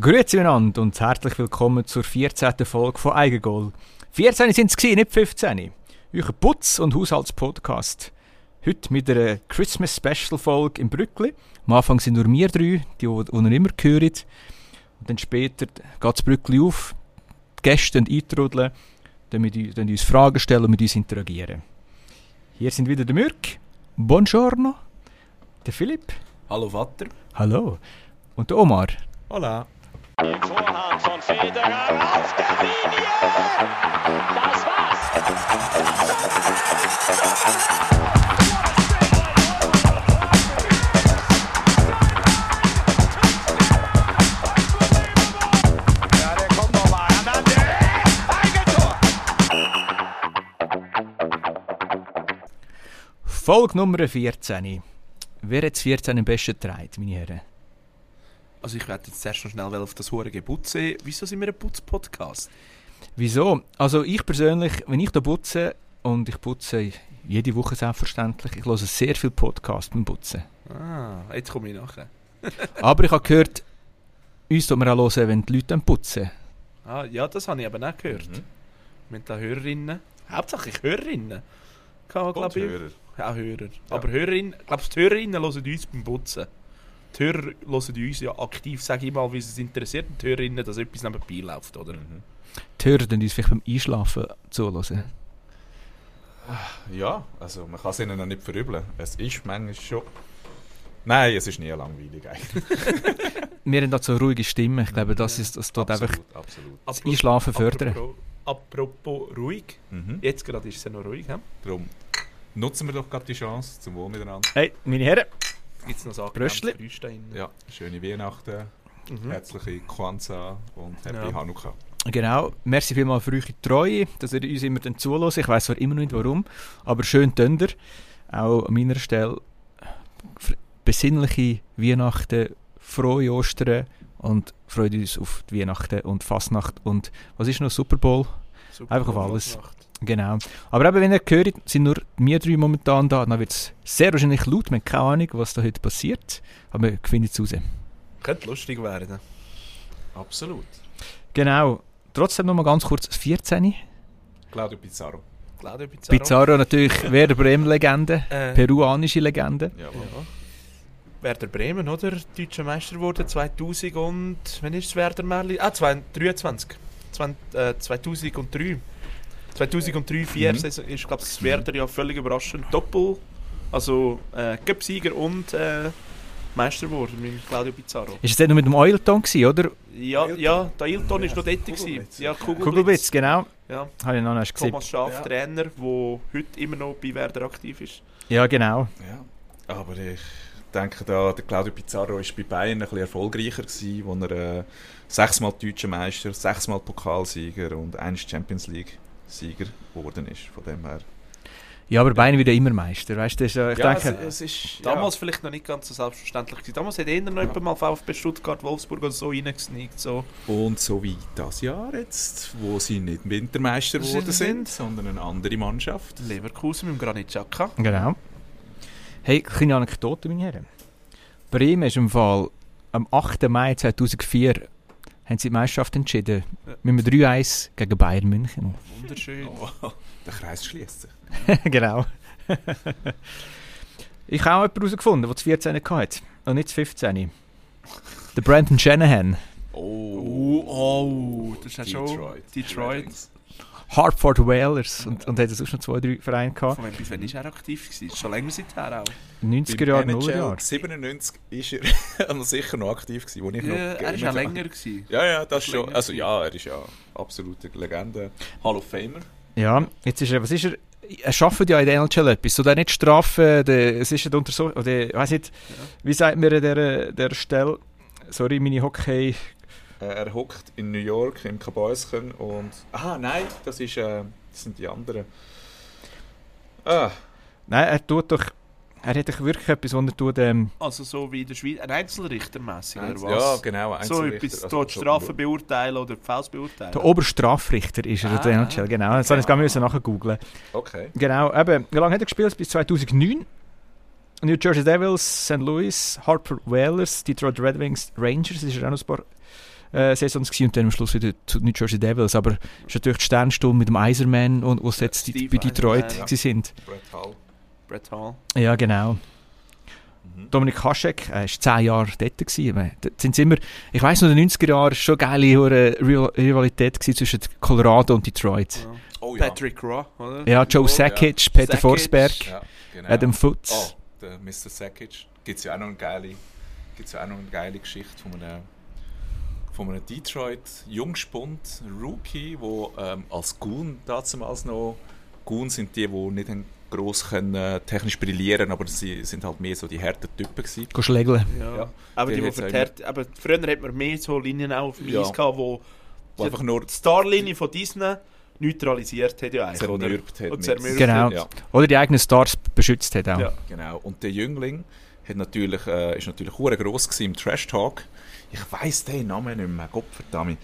Grüezi miteinander und herzlich willkommen zur 14. Folge von Eigengoal. 14 sind es nicht 15. Euer Putz- und Haushaltspodcast. Heute mit einer Christmas-Special-Folge im Brückli. Am Anfang sind nur wir drei, die, die ihr immer hört. Und dann später geht das Brückli auf, die Gäste eintrudeln, dann, mit, dann uns Fragen stellen und mit uns interagieren. Hier sind wieder der Mürk, Buongiorno, der Philipp, Hallo Vater. hallo, und der Omar. Hola. Vorhand von Federer auf der Linie. Das war's. Folge Nummer 14. Wer hat das 14 am besten getragen, meine Herren? Also ich werde jetzt zuerst noch schnell auf das hure Putze. Wieso sind wir ein Putz-Podcast? Wieso? Also ich persönlich, wenn ich da putze, und ich putze jede Woche selbstverständlich, ich höre sehr viel Podcast beim Putzen. Ah, jetzt komme ich nachher. Aber ich habe gehört, uns tut man auch hören, wenn die Leute dann putzen. Ah, ja, das habe ich eben auch gehört. Wir haben da Hörerinnen. Hauptsächlich Hörerinnen. Kann, glaub ich. Hörer. Ja, Hörer. Aber Hörerinnen, glaubst du, die Hörerinnen hören uns beim Putzen? Die Hörer hören uns ja aktiv, sage ich mal, wie es interessiert. Und die Hörerinnen, dass etwas nebenbei läuft, oder? Die Hörer uns vielleicht beim Einschlafen zuhören. Ja, also man kann es ihnen noch nicht verübeln. Es ist manchmal schon... Nein, es ist nie langweilig eigentlich. Wir haben da so eine ruhige Stimme. Ich glaube, das ist das tut einfach absolut, absolut. das Einschlafen fördern. Apropos, apropos ruhig. Mhm. Jetzt gerade ist es ja noch ruhig. He? Darum nutzen wir doch gerade die Chance zum Wohl miteinander. Hey, meine Herren. Gibt es noch da drin? Ja, schöne Weihnachten, Mhm. herzliche Kwanzaa und Happy Ja. Hanukkah. Genau, merci vielmals für eure Treue, dass ihr uns immer dann zuhört. Ich weiß zwar immer noch nicht warum, aber schön tönt ihr. Auch an meiner Stelle besinnliche Weihnachten, frohe Ostern und freut uns auf die Weihnachten und Fastnacht und was ist noch Super Bowl? Super, Einfach auf alles. macht. Genau. Aber eben, wenn ihr hört, sind nur wir drei momentan da, dann wird es sehr wahrscheinlich laut. Wir haben keine Ahnung, was da heute passiert, aber wir finden es raus. Könnte lustig werden. Absolut. Genau. Trotzdem noch mal ganz kurz das 14. Claudio Pizarro. Claudio Pizarro. Pizarro natürlich Werder Bremen-Legende, Äh, peruanische Legende. Ja. Werder Bremen, oder? Deutscher Meister wurde 2000 und... Wann ist es Werder Merli? Ah, 2023. 20, äh, 2003. 2003, 4 Mhm. Saison ist, glaube ich, Werder ja völlig überraschend Doppel. Also äh, Cup-Sieger und äh, Meister geworden mit Claudio Pizarro. Ist es dort noch mit dem Oilton gewesen, oder? Ja, ja, der Ailton ist noch dort. Gewesen. Ja, Kugelblitz. Kugelblitz, genau. Ja, Habe ich noch nicht gesehen. Thomas Schaaf, Ja. Trainer, der heute immer noch bei Werder aktiv ist. Ja, genau. Ja, aber ich denke, da, der Claudio Pizarro war bei Bayern ein bisschen erfolgreicher, gewesen, wo er äh, sechsmal deutscher Meister, sechsmal Pokalsieger und eins Champions League-Sieger geworden ist. Von dem her. Ja, aber Bayern wieder immer Meister. Weißt du, das ist, ich ja, denke, es, es ist Damals vielleicht noch nicht ganz so selbstverständlich gewesen. Damals hat eher noch jemand mal VfB Stuttgart, Wolfsburg oder so reingesneakt. So. ja. Und so wie das Jahr jetzt, wo sie nicht Wintermeister geworden sind, sind- sondern eine andere Mannschaft. Leverkusen mit dem Granit Xhaka. Genau. Hey, kleine Anekdote, meine Herren. Bremen ist im Fall am 8. Mai 2004 haben sie die Meisterschaft entschieden. Mit einem 3-1 gegen Bayern München. Wunderschön. Oh, der Kreis schließt sich. genau. ich habe auch jemanden herausgefunden, der das 14 hatte. Und nicht das 15. Der Brandon Shanahan. Oh, oh, das ist ja schon Detroit. Detroit. Hartford Whalers. Und, und hat sonst noch zwei, drei Vereine gehabt. Von bis wann ist er aktiv gewesen? Schon länger seither auch. 90er Jahre, Beim 0 NHL Jahre. 97 ist er noch sicher noch aktiv gewesen, wo ich Ja, noch er ist ja länger gewesen. Ja, ja, das schon. Also ja, er ist ja absolute Legende. Hall of Famer. Ja, jetzt ist er, was ist er? Er schafft ja in der NHL etwas. So der nicht strafen, der, es ist ja unter so, oder, ich weiss nicht, wie sagt man an dieser, dieser Stelle? Sorry, meine Hockey. Äh, er hockt in New York im Kabäuschen und. Ah, nein, das, ist, äh, das sind die anderen. Ah, Nein, er tut doch, er hat doch wirklich etwas, wo er tut, ähm, Also so wie in der Schweiz, ein Einzelrichter mäßig oder ja, was? genau. so etwas, Also, so- Strafen beurteilen oder die Fouls beurteilen. der Oberstrafrichter ist er in der Ah, NHL, genau. Das habe ich gar nicht nachher googeln. Okay. Genau, eben, wie lange hat er gespielt? Bis 2009. New Jersey Devils, St. Louis, Hartford Whalers, Detroit Red Wings, Rangers, ist er auch noch ein paar äh, Saisons gewesen und dann am Schluss wieder zu New Jersey Devils. Aber es ist natürlich die Sternstunde mit dem Eiserman und wo sie jetzt Steve bei Detroit Yzerman, ja. gewesen sind. Brett Hall. Brett Hall. Ja, genau. Mhm. Dominik Haschek, er war 10 Jahre dort. Gewesen. Sind's immer, ich weiss noch, in den 90er Jahren war schon eine geile Rivalität gewesen zwischen Colorado und Detroit. Ja. Oh ja. Patrick Raw, oder? Ja, Joe Ja. Sakic, Peter Sakic. Forsberg, Ja, genau. Adam Oh, Futz. der Mr. Sakic. Gibt es ja auch noch eine geile, gibt's ja auch noch eine geile Geschichte von einem, von einem Detroit Jungspund Rookie, wo ähm, als Goon damals noch Goon sind die, die nicht gross können, äh, technisch brillieren, aber sie sind halt mehr so die harten Typen gewesen. Schlägeln. Ja. Ja. Aber die, Die die verteert, aber früher hat man mehr so Linien auch auf dem Ja. Eis gehabt, wo Wo einfach nur die Starlinie von Disney neutralisiert hat ja eigentlich. oder? zermürbt hat. Und zermürbt Genau. Ja, Oder die eigenen Stars beschützt hat auch. Ja. genau. Und der Jüngling hat natürlich, äh, ist natürlich hure gross gewesen im Trash Talk. Ich weiss den Namen nicht mehr, Gott verdammt.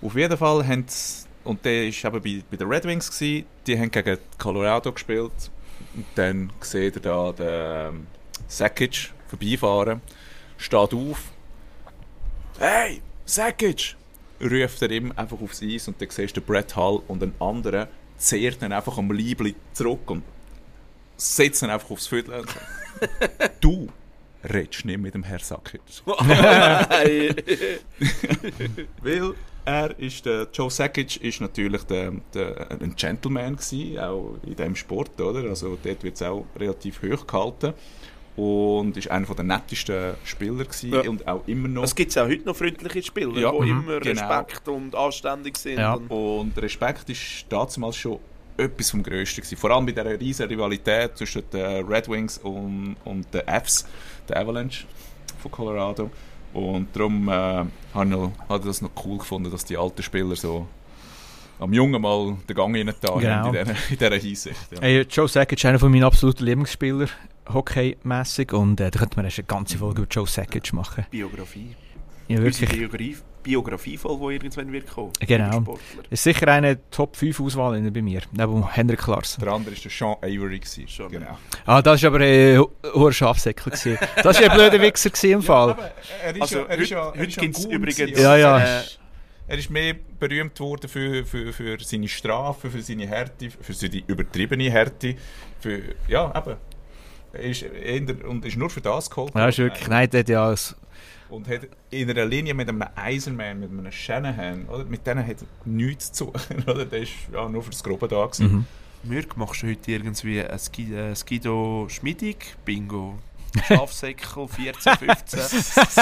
Auf jeden Fall haben sie, und der war eben bei, bei den Red Wings, gewesen, die haben gegen Colorado gespielt. Und dann sieht er da den ähm, Sakic vorbeifahren, steht auf. Hey, Sakic! ruft er ihm einfach aufs Eis und dann siehst du Brett Hall und einen anderen zehrt dann einfach am Liebli zurück und setzt ihn einfach aufs Viertel du redest nicht mit dem Herr Sakic. Weil er ist der, Joe Sakic ist natürlich der, der, ein Gentleman gewesen, auch in diesem Sport, oder? Also dort wird es auch relativ hoch gehalten. Und ist einer der nettesten Spieler gewesen Ja. und auch immer noch. Es gibt auch heute noch freundliche Spieler, Ja, die mhm, immer genau. Respekt und anständig sind. Ja. Und Und Respekt ist damals schon etwas vom Größten gewesen. Vor allem bei dieser riesen Rivalität zwischen den Red Wings und, und den Fs, der Avalanche von Colorado. Und darum äh, habe ich, noch- das noch cool gefunden, dass die alten Spieler so am Jungen mal den Gang rein da Genau. haben in dieser, in dieser Hinsicht. Ja. Hey, Joe Sakic ist einer von meinen absoluten Lieblingsspieler, hockeymäßig und äh, da könnte man erst eine ganze Folge über Joe Sakic machen. Biografie. Ja, Unsere wirklich. Biografie, Biografie voll, die irgendwann wird kommen. Genau. Ist sicher eine Top 5 Auswahl bei mir, neben Henrik Larsson. Der andere war der Sean Avery. Gewesen. Genau. Ah, das war aber ein äh, hoher Schafsäckel. gewesen. Das war ein blöder Wichser im Fall. er ist Also, ja, er ist ja, heute- er gibt's ein Goon übrigens- gewesen. Ja, ja. Äh, Er ist mehr berühmt worden für, für, für seine Strafe, für seine Härte, für seine übertriebene Härte. Für, ja, eben. Er ist, und ist nur für das geholt. Ja, ist wirklich, nein, der hat ja Und hat in einer Linie mit einem Eisenman, mit einem Shanahan, oder? mit denen hat er nichts zu tun. Oder? Der ist ja, nur für das Grobe da. Gewesen. Mhm. Mürk, machst du heute irgendwie ein Ski, äh, Skido Schmiedig? Bingo. Schafsäckel 14, 15.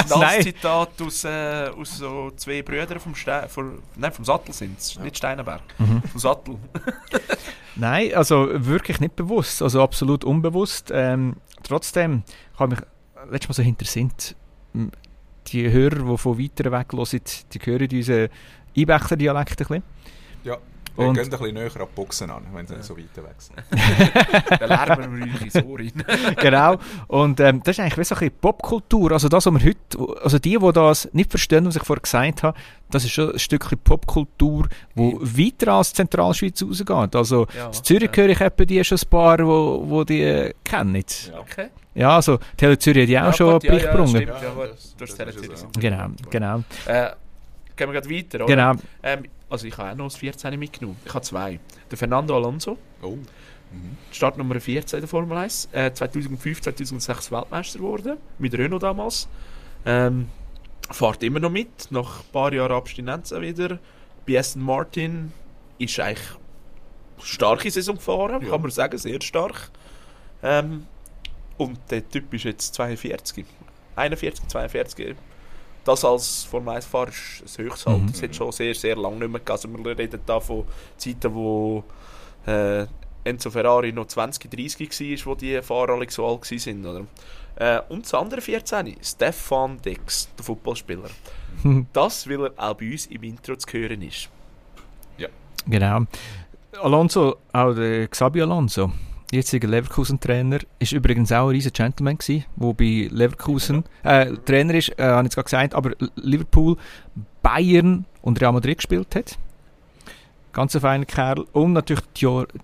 Nein. Das Zitat aus, äh, aus so zwei Brüdern vom, Ste von, nein, vom Sattel sind es, nicht Steinenberg. Mhm. Vom Sattel. Nein, also wirklich nicht bewusst, also absolut unbewusst. Ähm, trotzdem habe ich mich letztes Mal so hintersinnt, m, die Hörer, die von weiter weg hören, die hören unseren Einbächler Dialekt ein bisschen. Ja. Wir Und- gehen ein bisschen näher an die Boxen an, wenn sie so weit weg sind. Dann lernen wir ins Ohr rein. genau. Und ähm, das ist eigentlich wie so ein bisschen Popkultur. Also das, was wir heute, also die, die das nicht verstehen, was ich vorher gesagt habe, das ist schon ein Stückchen Popkultur, wo weiter als die Zentralschweiz rausgeht. Also Ja, in Zürich ja. höre ich etwa die schon ein paar, wo, wo die äh, kennen. Ja. Okay. Ja, also Tele Zürich hat ja auch schon gut, einen Bericht ja, gebracht. Ja, ja, das- Tele so. Genau, genau, Äh, gehen wir gerade weiter, oder? genau. Ähm, also ich habe auch noch das 14 mitgenommen. Ich habe zwei. Der Fernando Alonso, Oh. Mhm. Startnummer 14 in der Formel 1. Äh, 2005, 2006 Weltmeister geworden. Mit Renault damals. Ähm, fährt immer noch mit. Nach ein paar Jahren Abstinenz wieder. Bei Aston Martin ist eigentlich eine starke Saison gefahren, Ja. kann man sagen. Sehr stark. Ähm, und der Typ ist jetzt 42. 41, 42. Das als Formel 1-Fahrer ist das Höchstalter. Mhm. Das hat schon sehr, sehr lange nicht mehr gegeben. Also wir reden da von Zeiten, wo äh, Enzo Ferrari noch 20, 30 war, wo die Fahrer alle so alt waren. Oder? Äh, und das andere 14, Stefan Dex, der Fußballspieler. Das, weil er auch bei uns im Intro zu hören ist. Genau. Alonso, auch der Xabi Alonso, jetziger Leverkusen-Trainer, ist übrigens auch ein riesen Gentleman gewesen, der bei Leverkusen äh, Trainer ist, äh, habe ich jetzt gerade gesagt, aber Liverpool, Bayern und Real Madrid gespielt hat. Ganz ein feiner Kerl. Und natürlich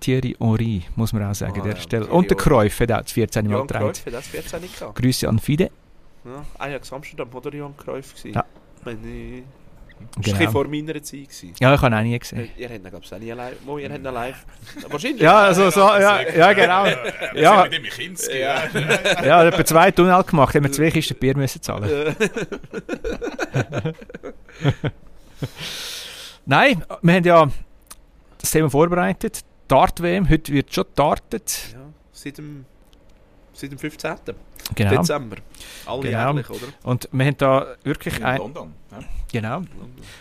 Thierry Henry, muss man auch sagen, Ah, an der ja, Stelle. Und der. Cruyff hat auch das 14 Mal getragen. Cruyff hat das 14 nicht gehabt. Grüße an Fide. Ja, Ajax Amsterdam oder Johann Cruyff gewesen. Ja. Wenn ich Das war Genau. vor meiner Zeit. Gewesen. Ja, ich habe ihn auch nie gesehen. Ihr habt ihn, glaube ich, auch nie live. Mo, ihr habt ihn live. Wahrscheinlich. Ja, also so, ja, ja genau. Ja, mit dem Kinski. Ja. ja, etwa zwei Tunnel gemacht, haben wir zwei Kisten Bier müssen zahlen. Nein, wir haben ja das Thema vorbereitet. Dart-WM, heute wird schon dartet. ja. Seit dem, seit dem 15. Genau. Dezember. Alljährlich, oder? Und wir haben da wirklich In ein, London. Ja. genau.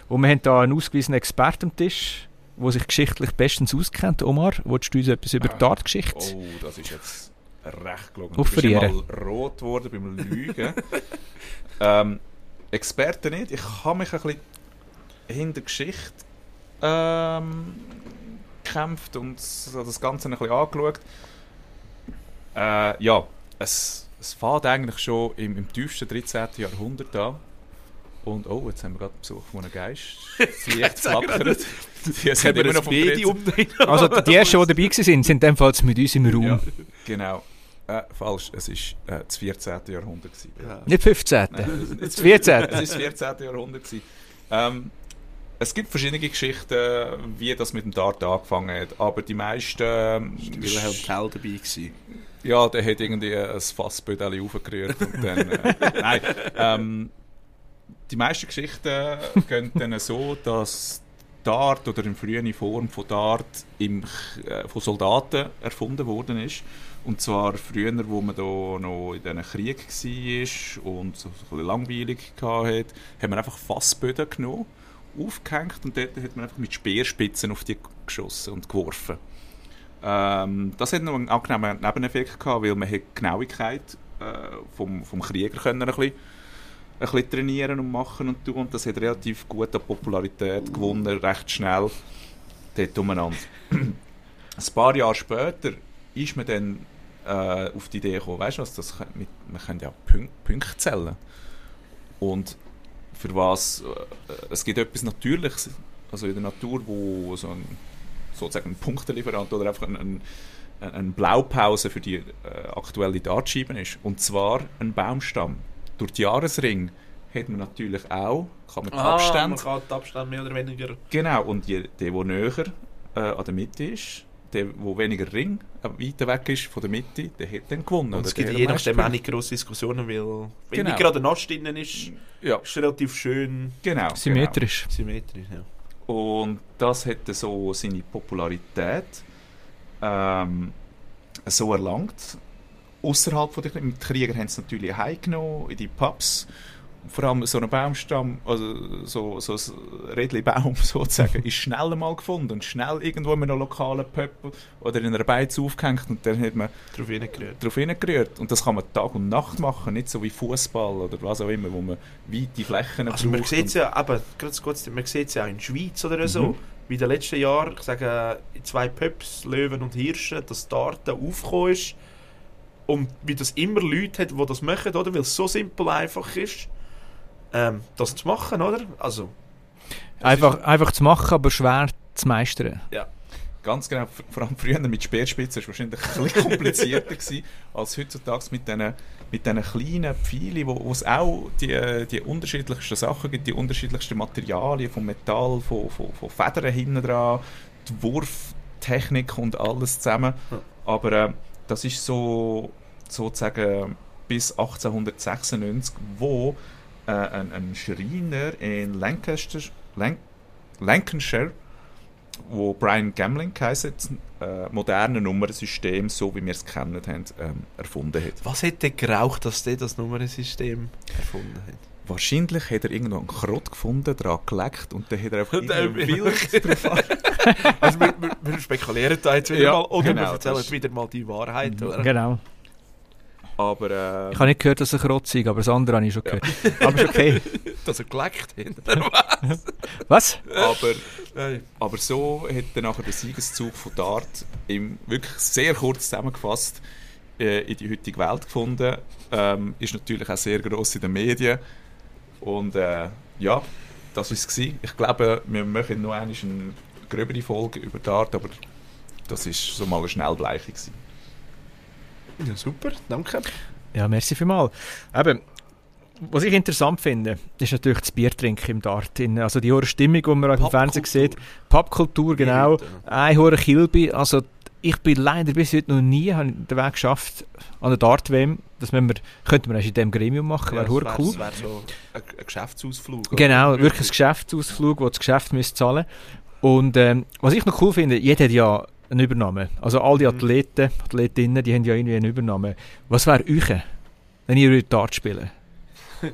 Und wir haben da einen ausgewiesenen Experten am Tisch, der sich geschichtlich bestens auskennt. Omar, willst du uns etwas über Ah. Dart-Geschichte? Oh, das ist jetzt recht gelungen. Du bist mal rot geworden beim Lügen. ähm, Experte nicht. Ich habe mich ein bisschen hinter Geschichte ähm, gekämpft und das Ganze ein bisschen angeschaut. Äh, ja, es, es fängt eigentlich schon im, im tiefsten 13. Jahrhundert an. Und oh, jetzt haben wir gerade Besuch von einem Geist. Das Licht flackert. Die sind immer noch vom Medium. Also die ersten, die dabei waren, sind Fall mit uns im Raum. Ja, genau. Äh, falsch, es war äh, das 14. Jahrhundert. Gewesen. Ja. Nicht 15. Nein, Das 14. Es ist das 14. Jahrhundert. Gewesen. Ähm, es gibt verschiedene Geschichten, wie das mit dem Dart angefangen hat, aber die meisten... ähm, Wilhelm Tell dabei gewesen. Ja, der hat irgendwie ein Fassbödeli aufgerührt und dann... Äh, nein, ähm, die meisten Geschichten gehen dann so, dass Dart oder eine frühe Form von Dart im, äh, von Soldaten erfunden worden ist. Und zwar früher, wo man da noch in diesen Krieg war und so ein bisschen langweilig hatte, haben wir einfach Fassböden genommen, aufgehängt und dort hat man einfach mit Speerspitzen auf die geschossen und geworfen. Ähm, das hat noch einen angenehmen Nebeneffekt gehabt, weil man die Genauigkeit äh, vom, vom Krieger können ein bisschen, ein bisschen trainieren und machen und tun. Und das hat relativ gut an Popularität gewonnen, recht schnell dort umeinander. ein paar Jahre später ist man dann äh, auf die Idee gekommen, weißt du was, das, mit, man kann ja Punk Punkte zählen. Und für was, äh, es gibt etwas Natürliches, also in der Natur, wo so ein, sozusagen ein Punktelieferant oder einfach ein, ein, eine Blaupause für die äh, aktuelle Dartscheibe ist. Und zwar ein Baumstamm. Durch die Jahresring hat man natürlich auch, kann man Ah, Abstände man kann die Abstände mehr oder weniger... Genau, und je, der, der näher äh, an der Mitte ist, der, der weniger Ring, äh, weiter weg ist von der Mitte, der hat dann gewonnen. Und es gibt je nachdem auch nicht grosse Diskussionen, weil wenn Genau. nicht gerade ein Ast drin ist, Ja, ist es relativ schön genau. Symmetrisch. symmetrisch. Ja. Und das dann so seine Popularität ähm, so erlangt. Außerhalb von den Krieger haben es natürlich heimgenommen, in die Pubs. Vor allem so ein Baumstamm, also so, so ein Rädli-Baum sozusagen, ist schnell mal gefunden und schnell irgendwo in einem lokalen Pub oder in einer Beiz aufgehängt und dann hat man Darauf hingerührt. Und das kann man Tag und Nacht machen, nicht so wie Fußball oder was auch immer, wo man weite Flächen Also man braucht sieht es und- ja, eben, ganz kurz, man sieht ja auch in der Schweiz oder so, Mhm. wie in den letzten Jahren, ich sage, in zwei Pubs, Löwen und Hirsche, das Darten aufgekommen ist und wie das immer Leute hat, die das machen, oder? Weil es so simpel einfach ist, ähm, das zu machen, oder? Also, Einfach, einfach zu machen, aber schwer zu meistern. Ganz genau, vor allem früher mit Speerspitzen war es wahrscheinlich ein bisschen komplizierter gewesen, als heutzutage mit diesen mit diesen kleinen Pfeilen, wo wo es auch die, die unterschiedlichsten Sachen gibt, die unterschiedlichsten Materialien, vom Metall, von, von, von Federn hinten dran, die Wurftechnik und alles zusammen. Ja. Aber äh, das ist so sozusagen bis 1896, wo äh, ein, ein Schreiner in Lancaster, Lanc Lancashire wo Brian Gamling heisst, äh, moderne Nummernsystem, so wie wir es kennen haben, ähm, erfunden hat. was hätte geraucht, dass der das Nummernsystem erfunden hat? Wahrscheinlich hat er irgendwo einen Krott gefunden, dran geleckt und dann hat er einfach irgendwie wild drauf Also wir, wir, wir spekulieren da jetzt wieder Ja, mal, oder genau, wir erzählen wieder mal die Wahrheit, oder? Genau. Aber äh, Ich habe nicht gehört, dass er Krotz sei, aber das andere habe ich schon gehört. Aber ist okay. Dass er geleckt hat. Was? aber, Nein. aber so hat dann nachher der Siegeszug von Dart im wirklich sehr kurz zusammengefasst äh, in die heutige Welt gefunden. Ähm, ist natürlich auch sehr gross in den Medien. Und äh, ja, das war es. gewesen. Ich glaube, wir machen noch eine gröbere Folge über Dart, aber das war so mal eine Schnellbleiche. Gewesen. Ja, super, danke. Ja, merci vielmals. Eben, was ich interessant finde, ist natürlich das Biertrinken im Dart. Also die hohe Stimmung, die man im Fernsehen sieht. Pappkultur, genau. Ein hoher Kilby. Also ich bin leider bis heute noch nie den Weg geschafft an der Dart-WM. Das wir, könnte man erst in diesem Gremium machen, wäre hure cool. Das wäre so ein, ein Geschäftsausflug. oder? Genau, wirklich ein Geschäftsausflug, wo das Geschäft müsste zahlen Und ähm, was ich noch cool finde, jeder hat ja eine Übernahme. Also all die Mhm. Athleten, Athletinnen, die haben ja irgendwie eine Übernahme. Was wäre euch, wenn ihr Dart spielen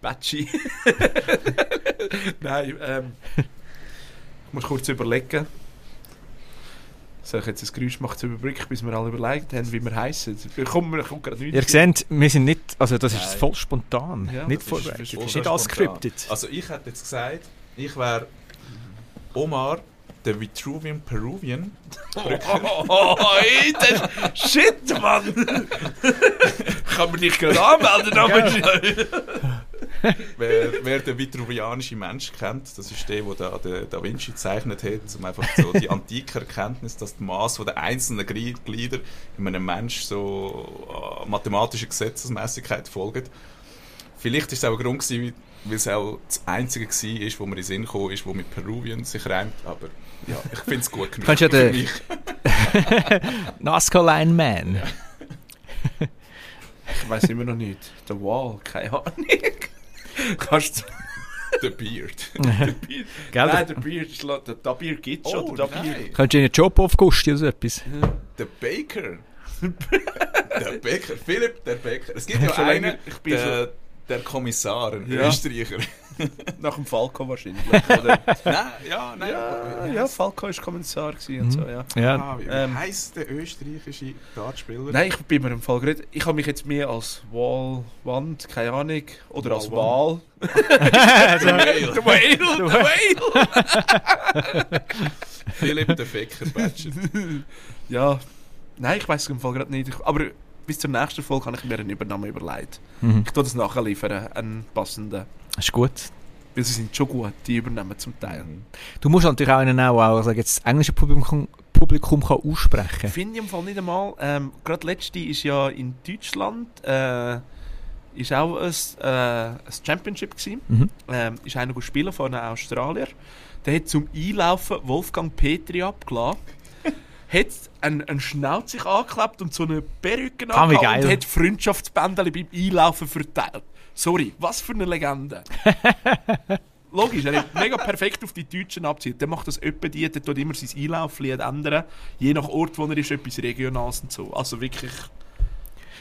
Batschi. Nein, ähm, ich muss kurz überlegen. Soll ich jetzt ein Geräusch machen zur Überblick, bis wir alle überlegt haben, wie wir heißen? Kommt mir kommt gerade Ihr nichts. seht, wir sind nicht, also das ist Nein. voll spontan, Ja, nicht das ist- vorbereitet. das ist ist nicht alles scripted. Also ich hätte jetzt gesagt, ich wäre Omar, der Vitruvian Peruvian. Oh, hey, das Shit, Mann! Kann man dich gerade anmelden, aber Wer, wer den vitruvianischen Mensch kennt, das ist der, der da Da Vinci gezeichnet hat, um einfach so die antike Erkenntnis, dass das Maß der einzelnen Glieder in einem Mensch so äh, mathematischer Gesetzesmäßigkeit folgt. Vielleicht ist es auch ein Grund gewesen, weil es auch das einzige war, wo mir in den Sinn gekommen ist, wo mit Peruvian sich reimt, aber ja, ich finde es gut genug Kannst ja für den- mich. Nazca Line Man. Ich weiß immer noch nicht. Der Wall, keine Ahnung. Kannst du. The Beard. Gell? Nein, der Bier, ist la- der, Bier gibt es schon. Oh, der Bier. nein. Könntest du einen Job aufgusten oder so etwas? Der Baker. der Baker. Philipp, der Baker. Es gibt ja einen, ich bin der, der Kommissar, ein Ja. Österreicher. Nach dem Falco wahrscheinlich. Oder? nein, ja, nein. ja, ja, Falco war Kommissar gewesen und so, ja. Ja. Ah, wie Ähm, heisst der österreichische Dartspieler? Nein, ich bin mir im Fall gerade. Ich habe mich jetzt mehr als Wall, Wand, keine Ahnung, oder als Wall, Wal. also, Der Whale. Der Whale, der Whale! Philipp, der Fecker. Ja, nein, ich weiß es im Fall gerade nicht. Ich, aber bis zur nächsten Folge habe ich mir einen Übernahme überlegt. mhm. Ich tue das nachher liefern, einen passenden. ist gut. Weil sie sind schon gut, die Übernahmen zum Teil. Du musst natürlich auch einen auch, auch sagen, das englische Publikum, Publikum kann aussprechen. Finde ich im Fall nicht einmal. Ähm, Gerade letzte ist ja in Deutschland äh, ist auch ein, äh, ein Championship gewesen. Mhm. Ähm, ist einer gespielt von einem Australier. Der hat zum Einlaufen Wolfgang Petri abgelassen. Hat einen, einen Schnauz sich angeklebt und so eine Perücke Ah, und hat Freundschaftsbändchen beim Einlaufen verteilt. Sorry, was für eine Legende. Logisch, er hat mega perfekt auf die Deutschen abzielt. Der macht das öppe die, der tut immer sein Einlauflied ändern. Je nach Ort, wo er ist, etwas Regionales und so. Also wirklich,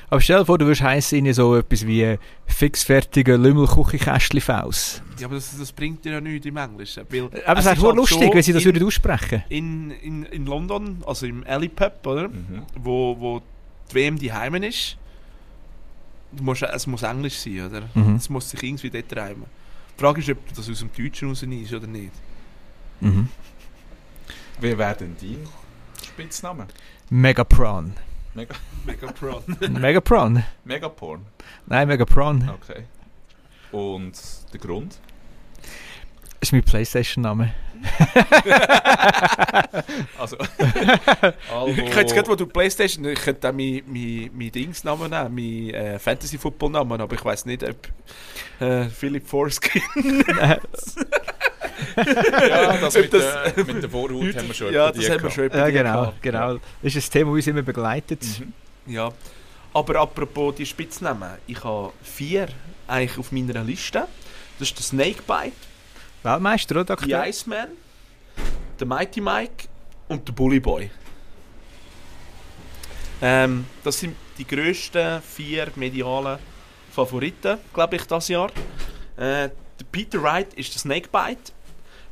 Aber stell dir vor, du würdest heißen so etwas wie fixfertige Lümmelkuchenkästchen-Faus. ja, aber das, das bringt dir ja nichts im Englischen. Weil Aber es wäre halt lustig, so, wenn sie das in, würden aussprechen in, in, in London, also im Alley Pub, oder? Mhm. Wo, wo die WM die Heimen ist. Du musst, es muss Englisch sein, oder? Mhm. Es muss sich irgendwie dort reimen. Die Frage ist, ob das aus dem Deutschen raus ist oder nicht. Mhm. Wie wäre denn dein Spitzname? Megapron. Mega, Mega Pro. Megapron? Megaporn. Nein, Megapron. Okay. Und der Grund? Das ist mein Playstation-Name. Also, Ich könnte jetzt gerade, wo du Playstation, ich könnte auch meinen mein, mein Dingsnamen nehmen, meinen äh, Fantasy-Football-Namen, aber ich weiß nicht, ob äh, Philipp Forskin. ja, das mit, das- der, mit der Vorhaut haben wir schon ja, das die haben wir schon Ja, die genau, gehabt. genau. Das ist ein Thema, das uns immer begleitet. Mhm. Ja. Aber apropos die Spitznamen, ich habe vier eigentlich auf meiner Liste. Das ist der Snakebite, Weltmeister, oder? der aktuell? Iceman, der Mighty Mike und der Bully Boy. Ähm, das sind die grössten vier medialen Favoriten, glaube ich, das Jahr. Äh, der Peter Wright ist der Snakebite.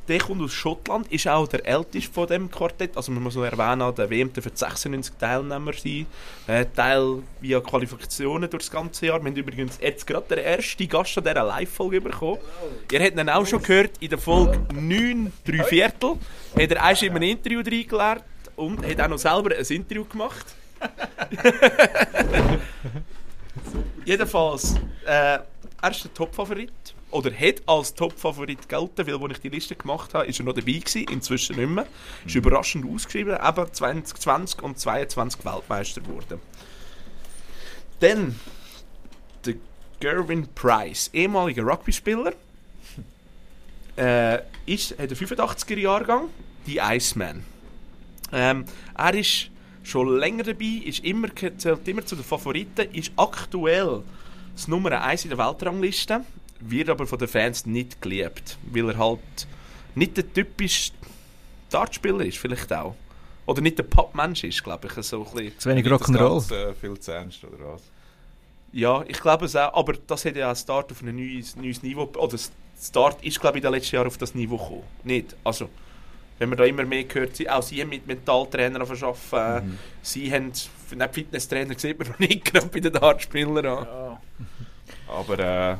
Der kommt aus Schottland, ist auch der älteste von dem Quartett. Also man muss noch erwähnen, der WM dürfen 96 Teilnehmer sein. Äh, Teil via Qualifikationen durch das ganze Jahr. Wir haben übrigens jetzt gerade den ersten Gast an dieser Live-Folge bekommen. Ihr habt ihn auch schon gehört in der Folge 9, 3 Viertel. Hat er erst in einem Interview reingelernt und hat auch noch selber ein Interview gemacht. Jedenfalls, äh, er ist der Top-Favorit. Oder hat als Top-Favorit gelten, weil als ich die Liste gemacht habe, ist er noch dabei gewesen, inzwischen nicht mehr. Ist überraschend ausgeschrieben, eben 2020 und 22 Weltmeister geworden. Dann, der Gervin Price, ehemaliger Rugby-Spieler, äh, ist, hat einen 85er Jahrgang, die Iceman. Ähm, er ist schon länger dabei, ist immer, zählt immer zu den Favoriten, ist aktuell das Nummer 1 in der Weltrangliste, wird aber von den Fans nicht geliebt, weil er halt nicht der typische Dartspieler ist, vielleicht auch. Oder nicht der Popmensch ist, glaube ich. So ein bisschen. Zu wenig Rock'n'Roll. Äh, viel zu ernst, oder was? Ja, ich glaube es auch. Aber das hat ja auch Start auf ein neues, neues Niveau. Oder Start ist, glaube ich, in den letzten Jahren auf das Niveau gekommen. Nicht? Also, wenn man da immer mehr hört, sie, auch sie haben mit Mentaltrainern arbeiten. Mhm. Sie haben, nicht Fitnesstrainer sieht man noch nicht gerade bei den Dartspielern an. Aber äh,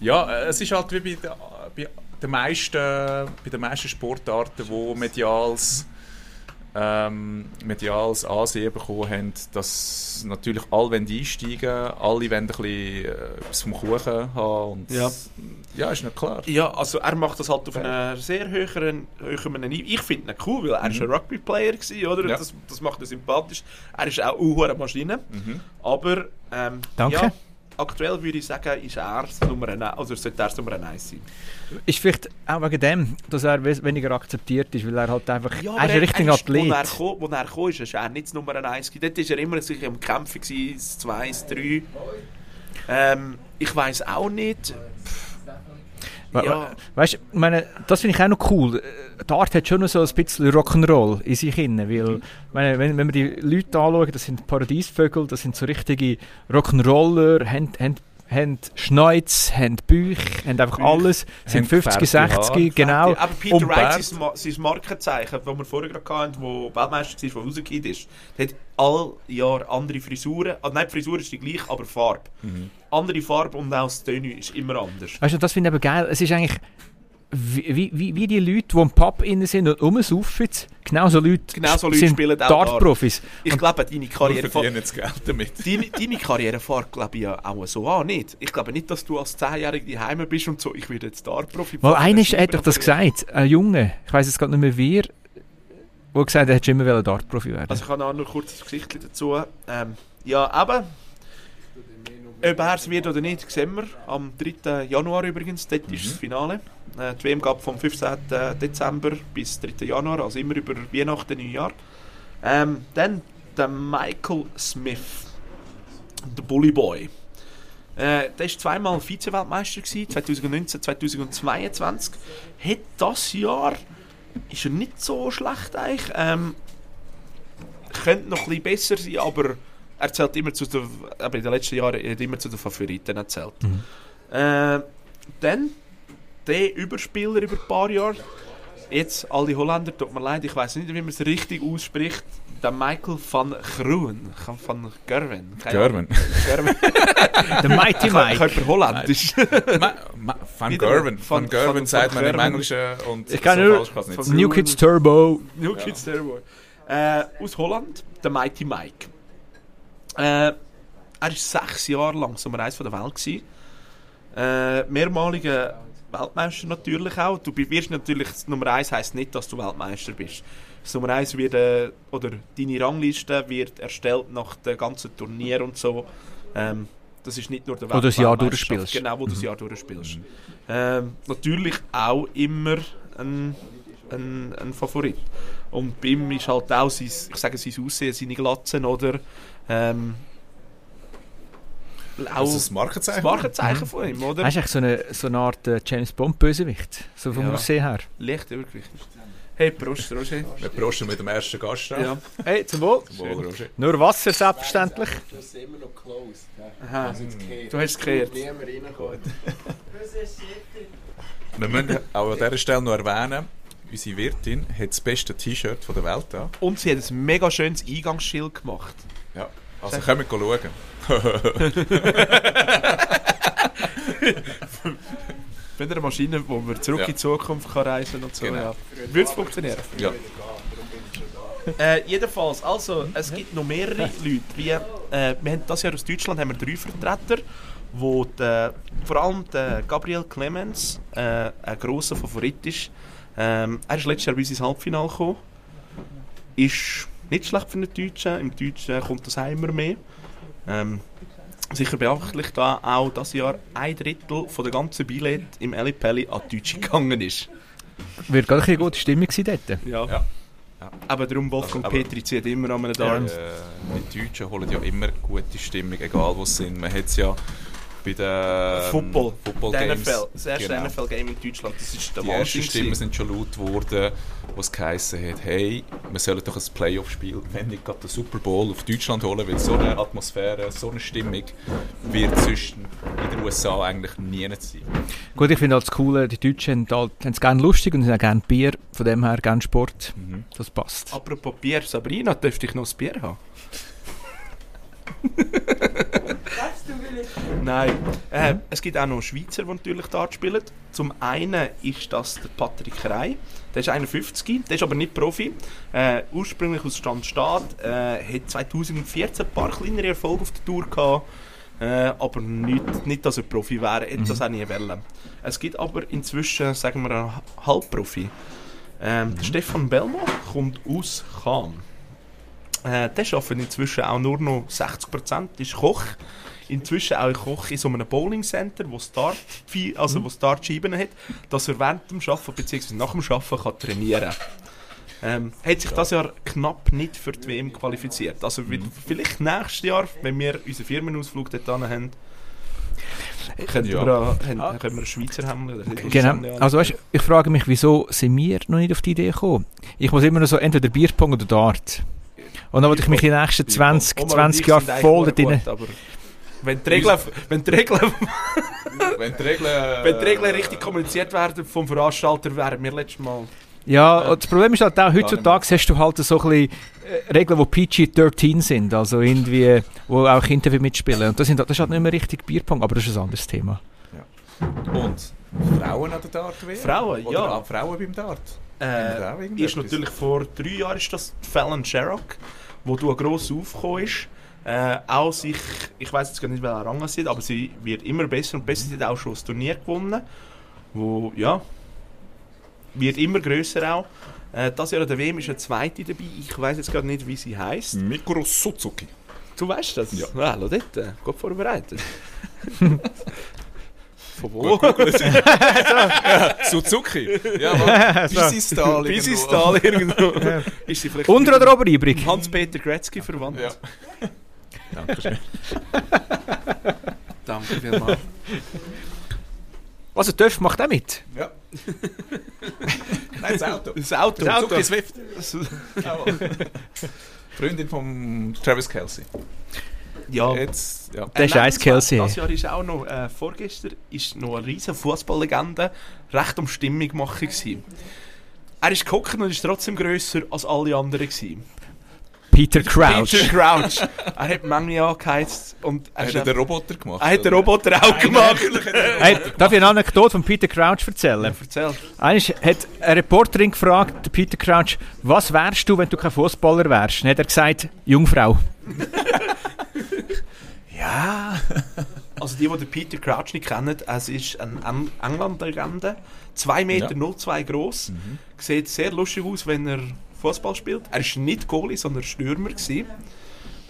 ja, äh, es ist halt wie bei, der- bei, den meisten, bei den meisten Sportarten, wo medials, ähm, medials Ansehen bekommen haben, dass natürlich alle wollen einsteigen alle wollen ein bisschen äh, etwas vom Kuchen haben. Und Ja. ja, ist nicht klar. Ja, also er macht das halt auf einem sehr höheren, höheren Niveau. Ich finde ihn cool, weil er ist ein Rugby-Player war, oder? Ja. Das, das macht ihn sympathisch. Er ist auch eine Maschine. Mhm. Aber ähm, Danke. Ja, aktuell würde ich sagen, ist er Nummer 1, also sollte er Nummer 1 sein. Ist vielleicht auch wegen dem, dass er weniger akzeptiert ist, weil er halt einfach. er ist ein richtiger Athlet. Wo er, kam, er kam, ist, er nicht Nummer 1 gewesen. Dort war er immer sich am Kämpfen, gewesen, das 2, das 3. Ähm, ich weiß auch nicht. We- Ja. we- Weißt du, meine, das finde ich auch noch cool. Äh, Dart hat schon noch so ein bisschen Rock'n'Roll in sich inne, weil, meine, wenn, wenn wir die Leute anschauen, das sind Paradiesvögel, das sind so richtige Rock'n'Roller, haben, haben, haben Schneuz, haben Büch, haben einfach Büch, alles, sind haben 50, gefärbte 60, Haare. genau. Aber Peter Und Wright, sein, sein Markenzeichen, das wir vorher gerade hatten, wo Weltmeister war, der rausgekommen ist, der hat all Jahr andere Frisuren. Also nein, die Frisur ist die gleiche, aber Farbe. Mhm. Andere Farbe und auch das Tenue ist immer anders. Weißt du, das finde ich aber geil. Es ist eigentlich wie, wie, wie- die Leute, die im Pub innen sind und rumsaufen, genau so Leute, Genau so Leute sind spielen auch Dart-Profis. Ich glaube, deine Wir Karriere verdienen Geld damit. Deine, deine Karriere fährt, glaube ich, ja auch so an, nicht? Ich glaube nicht, dass du als 10-Jähriger daheim bist und so, ich werde jetzt Star-Profi. Weil einer hat doch das gesagt, ein Junge, ich weiß jetzt gerade nicht mehr wer, der gesagt hat, er hätte immer Dart-Profi werden. Also ich habe auch noch kurz das Gesicht dazu. Ähm, ja, aber ob er es wird oder nicht, sehen wir am 3. Januar übrigens. Dort ist das Finale. Äh, die WM gab vom 15. Dezember bis 3. Januar, also immer über Weihnachten, Neujahr. Ähm, dann der Michael Smith, der Bully Boy. Äh, der war zweimal Vize-Weltmeister, gewesen, 2019, 2022. Hat das Jahr ist er nicht so schlecht eigentlich. Ähm, könnte noch ein bisschen besser sein, aber er zählt immer zu den, aber in den letzten Jahren er hat immer zu den Favoriten erzählt. Äh, dann der Überspieler über ein paar Jahre. Jetzt alle Holländer, tut mir leid, ich weiß nicht, wie man es richtig ausspricht. Der Michael van Groen, van Gerwen. Gerwen. Der Mighty Ich Mike. habe Holländisch. Ma- ma- Van Gerwen. Van Gerwen sagt man im. Englischen und Ich kann nur- falsch nicht. New Kids Turbo. New Kids Terrible. Äh, aus Holland, der Mighty Mike. Äh, er war sechs Jahre lang Nummer 1 der Welt. Gewesen. Äh, mehrmaliger Weltmeister natürlich auch. Du wirst natürlich, Nummer 1 heisst nicht, dass du Weltmeister bist. Das Nummer 1 wird, äh, oder deine Rangliste wird erstellt nach dem ganzen Turnier und so. Ähm, das ist nicht nur der Wo du das Jahr durchspielst. Genau, wo du das Jahr durchspielst. Ähm, natürlich auch immer ein, ein, ein Favorit. Und bei ihm ist halt auch sein, ich sage sein Aussehen, seine Glatzen oder ähm, auch Das ist ein Markenzeichen. das Markenzeichen von ihm, oder? Er ist eigentlich so eine, so eine Art äh, James Bond-Bösewicht. So vom Ja. Aussehen her. Leicht wirklich. Hey, Prost, Roger. Wir prosten mit dem ersten Gast an. Ja. Hey, zum Wohl. Wohl, Roger. Nur Wasser, selbstverständlich. Das ist immer noch closed. Aha. Also gekehrt. Du hast es gekehrt. Niemand reinkommt. Wir müssen auch an dieser Stelle noch erwähnen, unsere Wirtin hat das beste T-Shirt von der Welt an. Und sie hat ein mega schönes Eingangsschild gemacht. Ja. Also können wir schauen. Mit einer Maschine, wo man zurück Ja. in die Zukunft kann reisen und so. Genau. Ja. Würde es funktionieren? Ja. Äh, jedenfalls, also, es gibt noch mehrere Leute. Wie, äh, wir haben das Jahr aus Deutschland haben wir drei Vertreter, wo der, vor allem der Gabriel Clemens äh, ein grosser Favorit ist. Ähm, er ist letztes Jahr bei uns ins Halbfinale gekommen. Ist nicht schlecht für einen Deutschen. Im Deutschen kommt das auch immer mehr. Ähm, Sicher beachtlich, da auch das Jahr ein Drittel von der ganzen Billett im Eli Pelli an die Deutsche gegangen ist. Wird gar keine gute Stimmung gewesen dort. Ja. Ja. Aber darum, Wolfgang Also, aber- Petri zieht immer an einem Äh, Dart. die Deutschen holen ja immer gute Stimmung, egal wo sie sind. Man hat es ja bei den Football. Football Der Games. NFL, das erste Genau. NFL-Game in Deutschland, das ist der Die ersten. Stimmen sind schon laut geworden, wo es geheißen hat, hey, wir sollen doch ein Playoff-Spiel, wenn nicht gerade den Super Bowl auf Deutschland holen, weil so eine Atmosphäre, so eine Stimmung wird zwischen in den USA eigentlich nie sein. Gut, ich finde halt das Coole, die Deutschen haben halt- haben es gerne lustig und sie haben gerne Bier, von dem her gerne Sport. Mhm. Das passt. Apropos Bier, Sabrina, dürfte ich noch ein Bier haben? Nein. Äh, es gibt auch noch Schweizer, die natürlich Dart spielen. Zum einen ist das der Patrick Rey. Der ist 51, der ist aber nicht Profi. Äh, ursprünglich aus Standstaat. Äh, hat 2014 ein paar kleinere Erfolge auf der Tour gehabt. Äh, aber nicht, nicht, dass er Profi wäre, hätte das auch nie wollen. Es gibt aber inzwischen, sagen wir, einen Halbprofi. Ähm, der Stefan Belmo kommt aus Cham. Äh, der arbeitet inzwischen auch nur noch 60%, ist Koch. Inzwischen auch Koch in so einem Bowling Center, wo Start, also wo Startscheiben hat, dass er während dem Arbeiten bzw. nach dem Arbeiten kann trainieren ähm, hat sich das Jahr knapp nicht für die WM qualifiziert. Also wird vielleicht nächstes Jahr, wenn wir unseren Firmenausflug dort haben, können, Ja. wir, äh, haben, können wir einen Schweizer haben. Genau. Also weißt, ich frage mich, wieso sind wir noch nicht auf die Idee gekommen? Ich muss immer noch so entweder Bierpong oder Dart. Und dann wollte ich mich in den nächsten 20, Omar und 20 ich Jahren voll drin. Wenn die Regeln, wenn die Regeln, Wenn die Regeln, wenn die Regeln richtig kommuniziert werden vom Veranstalter, wären wir letztes Mal. Ja, Äh, und das Problem ist halt auch, heutzutage hast du halt so ein bisschen äh, Regeln, die PG-13 sind, also irgendwie, wo auch Kinder mitspielen. Und das, sind, das ist halt nicht mehr richtig Bierpong, aber das ist ein anderes Thema. Und Frauen an der Dart WM? Frauen, Oder ja. Frauen beim Dart? Äh, ist natürlich vor drei Jahren ist das Fallon Sherrock, wo du gross aufgekommen ist. Äh, auch sich, ich weiß jetzt gar nicht, welcher Rang sie hat, aber sie wird immer besser und besser. Sie hat auch schon das Turnier gewonnen, wo ja wird immer grösser auch. Äh, das Jahr an der WM ist eine zweite dabei. Ich weiß jetzt gerade nicht, wie sie heißt. Mikro Suzuki. Du weißt das? Ja. Schau dort, äh, gut vorbereitet. Von wo? Suzuki. Ja, aber Bisistal. Bisistal irgendwo. Ist sie vielleicht Unter oder ober übrig? Hans-Peter Gretzky verwandt? Ja. Dankeschön. Danke vielmals. Also, Töff macht auch mit. Ja. Nein, das Auto. Das Auto. Das Auto. Suzuki Swift. Freundin von Travis Kelsey. Ja. Jetzt, ja. Der ist Ice Kelsey. Das Jahr ist auch noch, äh, vorgestern ist noch eine riesige Fußballlegende recht um Stimmung machen gewesen. Er ist gehockt und ist trotzdem grösser als alle anderen gewesen. Peter Crouch. Peter Crouch. er hat Menge angeheizt und er, Hat ist er den Roboter gemacht? er hat den? Roboter auch gemacht. Hey, darf ich eine Anekdote von Peter Crouch erzählen? Erzähl. Eines hat eine Reporterin gefragt, der Peter Crouch, was wärst du, wenn du kein Fußballer wärst? Dann hat er gesagt, Jungfrau. Ja. Also die, die den Peter Crouch nicht kennen, es ist ein Eng- England-Legende. 2 Meter Ja. 02 groß. Sieht sehr lustig aus, wenn er Fußball spielt. Er ist nicht Goalie, sondern Stürmer gewesen.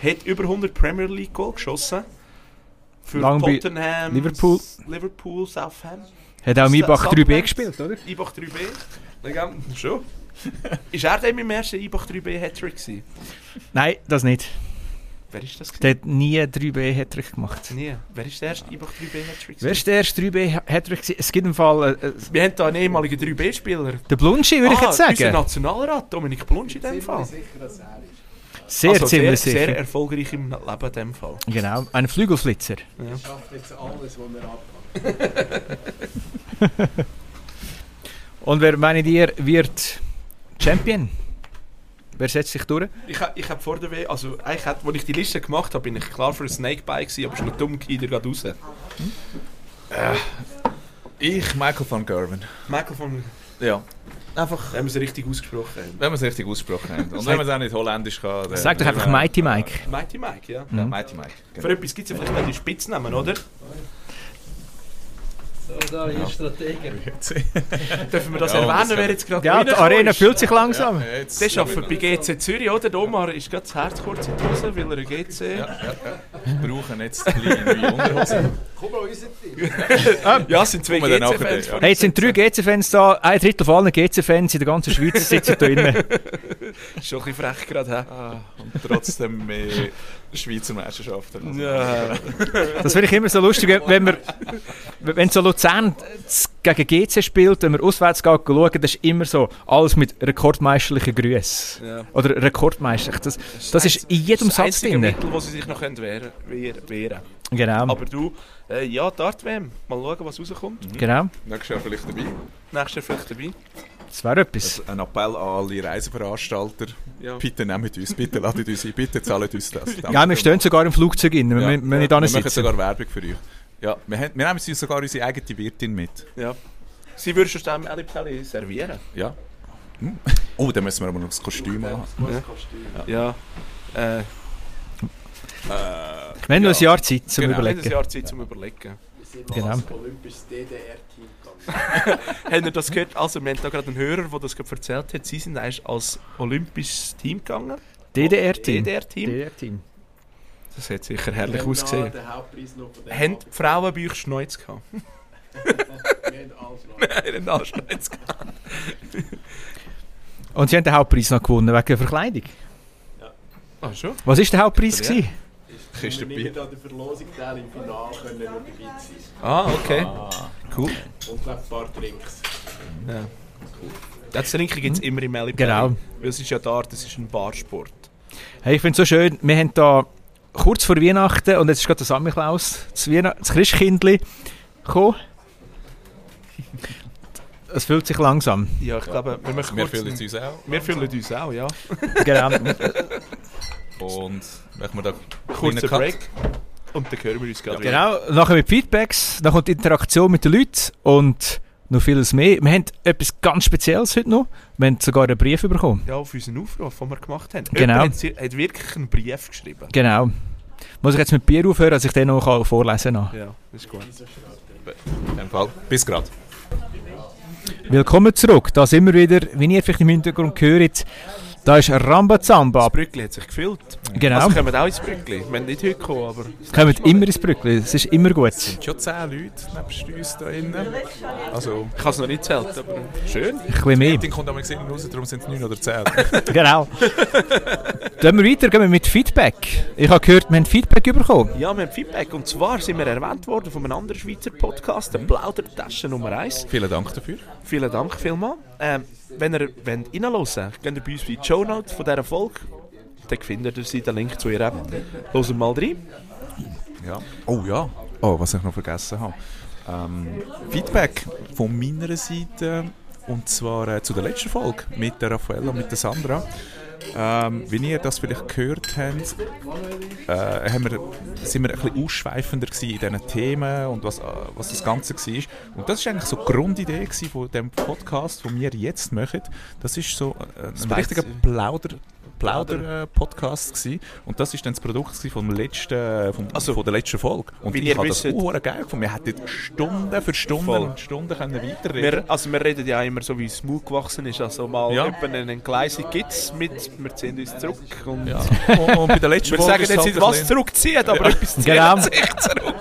Hat über 100 Premier League Goal geschossen. Für Lang Tottenham, Liverpool. Liverpool, Southampton. Hat auch im Ibach Sa- 3B Sandman. gespielt, oder? Ibach 3B. Legende. Schon. ist er dann im ersten Ibach 3B Hattrick gewesen? Nein, das nicht. Wer ist das? gewesen? Der hat nie 3B Hattrick gemacht. Nie. Wer ist der erste Ibach 3B Hattrick? Wer ist der erste 3B Hattrick? gewesen? Es gibt im Fall äh, äh, Wir haben hier einen ehemaligen 3B-Spieler. den Blunschi, würde ich jetzt Unser sagen. Nationalrat, Dominik Blunsch in dem Fall. sicher, dass er ist. Sehr also ziemlich sehr, sicher. sehr erfolgreich im Leben in dem Fall. Genau, ein Flügelflitzer. Er schafft jetzt alles, was er abpackt. Und wer, meint ihr, wird Champion? Wer setzt sich durch? Ich, ich habe vor der W, also eigentlich, hat- als ich die Liste gemacht habe, bin ich klar für ein Snakebite gewesen, aber es ist noch dumm, geht er gerade raus. Ich, Michael van Gerwen. Michael von, Ja. Einfach, haben wir es richtig ausgesprochen. wenn wir es richtig ausgesprochen haben. Und wenn man es auch nicht holländisch kann. dann- Sag doch einfach Mighty Mike. Mighty Mike, ja. Ja, Mighty Mike. Für Genau. etwas gibt es ja vielleicht die Spitznamen, oder? So, da ist Strategen. Dürfen wir das Ja, erwähnen, das wer jetzt gerade Ja, die Arena fühlt sich langsam. Ja, jetzt- Der arbeitet bei GC Zürich, oder? Der Omar ist gerade das Herz kurz in die Hose, weil er ein GC... brauchen jetzt kleine neue Unterhosen. Komm mal unser Team. Ja, es sind zwei GC-Fans. dann, Hey, jetzt sind drei GC-Fans da, ein Drittel von allen GC-Fans in der ganzen Schweiz sitzen da drinnen. Ist schon ein bisschen frech gerade, hä? Ah, und trotzdem mehr Schweizer Meisterschaften. Also, Ja. Das finde ich immer so lustig, wenn- wir, wenn so Luzern gegen GC spielt, wenn wir auswärts gehen, schauen, das ist immer so, alles mit rekordmeisterlichen Grüßen. ja. Oder rekordmeisterlich. Das, das ist in jedem das Satz drin. Mittel, wo sie sich noch wehren können. Wehren. Genau. Aber du, äh, ja, Dart WM. Mal schauen, was rauskommt. genau. Nächstes Jahr vielleicht dabei. Nächstes Jahr vielleicht dabei. Das wäre etwas. Also ein Appell an alle Reiseveranstalter. Ja. Bitte nehmt uns, bitte ladet uns ein, bitte zahlt uns das. Ja, wir stehen sogar im Flugzeug rein. Wir Ja, wir nicht wir ja, machen sitzen. sogar Werbung für euch. Ja, wir, haben, wir nehmen uns sogar unsere eigene Wirtin mit. ja. Sie würden schon dem Ali Pelli servieren. Ja. Hm. Oh, dann müssen wir aber noch das Kostüm haben. Ja. Äh, Wir haben noch ein Jahr Zeit zum genau. Überlegen. ein Jahr Zeit zum Überlegen. Wir sind Genau. als olympisches DDR-Team gegangen. Habt ihr das gehört? Also, wir haben da gerade einen Hörer, der das gerade erzählt hat. Sie sind eigentlich als olympisches Team gegangen. DDR-Team. DDR-Team. DDR-Team. Das hat sicher herrlich Wir haben ausgesehen. Haben die Frauen bei euch Schneuz gehabt? Wir haben alles noch. Nein, haben alle Schneuz gehabt. Und sie haben den Hauptpreis noch gewonnen wegen der Verkleidung. Ah, schon? Was war der Hauptpreis? Ja. gewesen? Kiste Wir Bier. nehmen an der Verlosung teil im Finale können wir dabei sein. Ah, okay. Cool. Und glaube ein paar Drinks. Ja. Das Trinken gibt es immer im Ali Genau. Weil es ist ja da, das ist ein Barsport. Hey, ich finde es so schön, wir haben da kurz vor Weihnachten und jetzt ist gerade der Samichlaus, das, Weihn das Christkindli, gekommen. Es fühlt sich langsam. Ja, ich glaube, wir möchten Wir fühlen uns auch. wir fühlen uns auch, ja. genau. Und machen wir da einen Cut. Break. Und dann hören wir uns gerade wieder. genau. Nachher mit Feedbacks, dann kommt die Interaktion mit den Leuten und noch vieles mehr. Wir haben etwas ganz Spezielles heute noch. Wir haben sogar einen Brief bekommen. Ja, auf unseren Aufruf, den wir gemacht haben. Genau. Jemand hat, sie- hat wirklich einen Brief geschrieben. Genau. Muss ich jetzt mit Bier aufhören, dass ich den noch vorlesen kann? Ja, das ist gut. In dem Fall. Bis gerade. Willkommen zurück. Da sind wir wieder, wie ihr vielleicht im Hintergrund hört. Da ist Rambazamba. Das Brückli hat sich gefüllt. Genau. Also kommen auch ins Brückli. Wir haben nicht heute gekommen, aber... Kommen immer ins Brückli. Es ist immer gut. Schon zehn Leute nebst uns da innen. Also, Ich habe es noch nicht gezählt, aber schön. Ein bisschen mehr. Meeting kommt aber gesehen raus, darum sind es neun oder zehn. Genau. Gehen wir weiter, gehen wir mit Feedback. Ich habe gehört, wir haben Feedback bekommen. Ja, wir haben Feedback. Und zwar sind wir erwähnt worden von einem anderen Schweizer Podcast, der Plaudertasche Nummer 1. Vielen Dank dafür. Vielen Dank vielmals. Ähm, wenn ihr wollt reinhören wollt, geht ihr bei uns in die Show Notes von dieser Folge. Dann findet ihr den Link zu ihr App. Hören mal rein. Ja. Oh ja. Oh, was ich noch vergessen habe. Ähm, Feedback von meiner Seite und zwar äh, zu der letzten Folge mit der Raffaella und mit der Sandra. Ähm, wie ihr das vielleicht gehört habt, äh, haben wir, sind wir ein bisschen ausschweifender in diesen Themen und was, äh, was das Ganze war. Und das war eigentlich so die Grundidee von dem Podcast, den wir jetzt machen. Das ist so äh, ein richtiger Plauder, Plauder-Podcast gewesen. Und das ist dann das Produkt vom letzten, vom, Also, von der letzten Folge. Und ich habe das auch geil gefunden. Wir hätten Stunden für Stunden Voll. und Stunden können weiterreden Wir, also wir reden ja immer so, wie es Mut gewachsen ist. Also mal Ja. eine Entgleisung gibt es mit, wir ziehen uns zurück. Und Ja. Und, und bei der letzten Wir Folge sagen ist es jetzt halt nicht, ein was bisschen- zurückziehen, aber etwas ziehen Genau. sich zurück.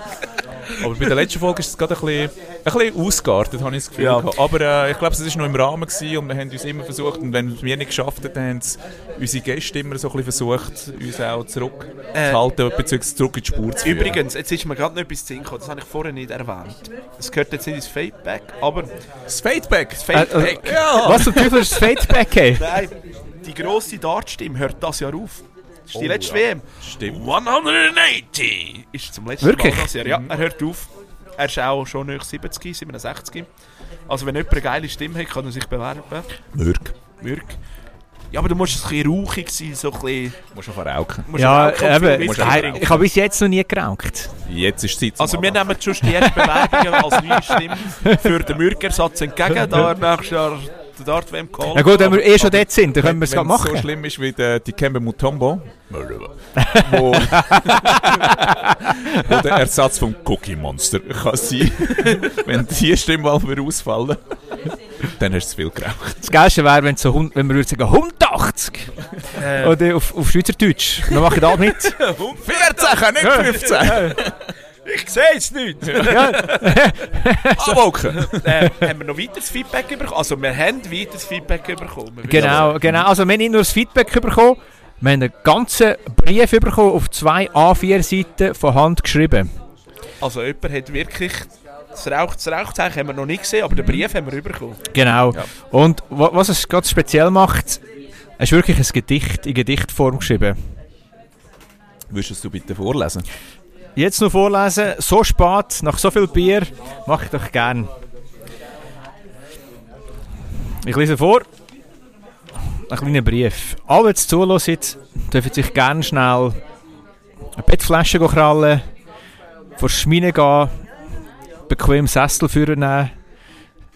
Aber bei der letzten Folge ist es gerade ein bisschen, ein bisschen ausgeartet, habe ich das Gefühl. Ja. Aber äh, ich glaube, es war noch im Rahmen gewesen und wir haben uns immer versucht, und wenn wir nicht geschafft haben, haben es unsere Gäste immer so ein bisschen versucht, uns auch zurückzuhalten, beziehungsweise zurück in die Spur zu führen. Übrigens, jetzt ist mir gerade noch etwas zu gekommen, das habe ich vorher nicht erwähnt. Es gehört jetzt nicht ins Feedback, aber Das Fadeback! das Feedback... Äh, Was zum Teufel ist das Feedback? Hey? Nein, die grosse Dartstimme hört das Jahr auf. Das ist die Oh, letzte ja. WM. Stimmt. 180 ist zum letzten Wirklich? Mal das Jahr. Ja, er hört auf. Er ist auch schon nach 70, 67. Also wenn jemand eine geile Stimme hat, kann er sich bewerben. Mürk. Mürk. Ja, aber du musst ein bisschen rauchig sein, so ein bisschen... Musst du verrauchen. musst Ja, auch viel eben. Ich habe bis jetzt noch nie geraucht. Jetzt ist die Zeit Also wir nehmen schon die ersten Bewerbungen als neue Stimme für den Mürkersatz entgegen, da er nächstes Jahr der Dart WM Call. Na gut, wenn wir eh schon dort sind, dann können wir es Wenn gerade es so machen. schlimm ist wie der Dikembe Mutombo, wo, wo der Ersatz vom Cookie Monster kann sein. wenn die Stimme mal wieder ausfallen, dann hast du zu viel geraucht. Das Geilste wäre, wenn, so, wenn wir sagen 180. Äh, Oder auf, auf Schweizerdeutsch. Wir machen da mit. 14, nicht 15! Ich sehe es nicht. Abwolken! äh, haben wir noch weiteres Feedback bekommen? Also wir haben weiteres Feedback bekommen. Genau, genau. Also wir haben nicht nur das Feedback bekommen, wir haben einen ganzen Brief bekommen auf zwei A4-Seiten von Hand geschrieben. Also jemand hat wirklich... Das, Rauch, das Rauchzeichen haben wir noch nicht gesehen, aber den Brief haben wir bekommen. Genau. Ja. Und wa- was es ganz speziell macht, es ist wirklich ein Gedicht in Gedichtform geschrieben. Würdest du bitte vorlesen? Jetzt noch vorlesen, so spät, nach so viel Bier, mache ich doch gern. Ich lese vor. Ein kleiner Brief. Alle, die zuhören, dürfen sich gerne schnell eine Bettflasche krallen, vor die Schmine gehen, bequem Sessel führen nehmen,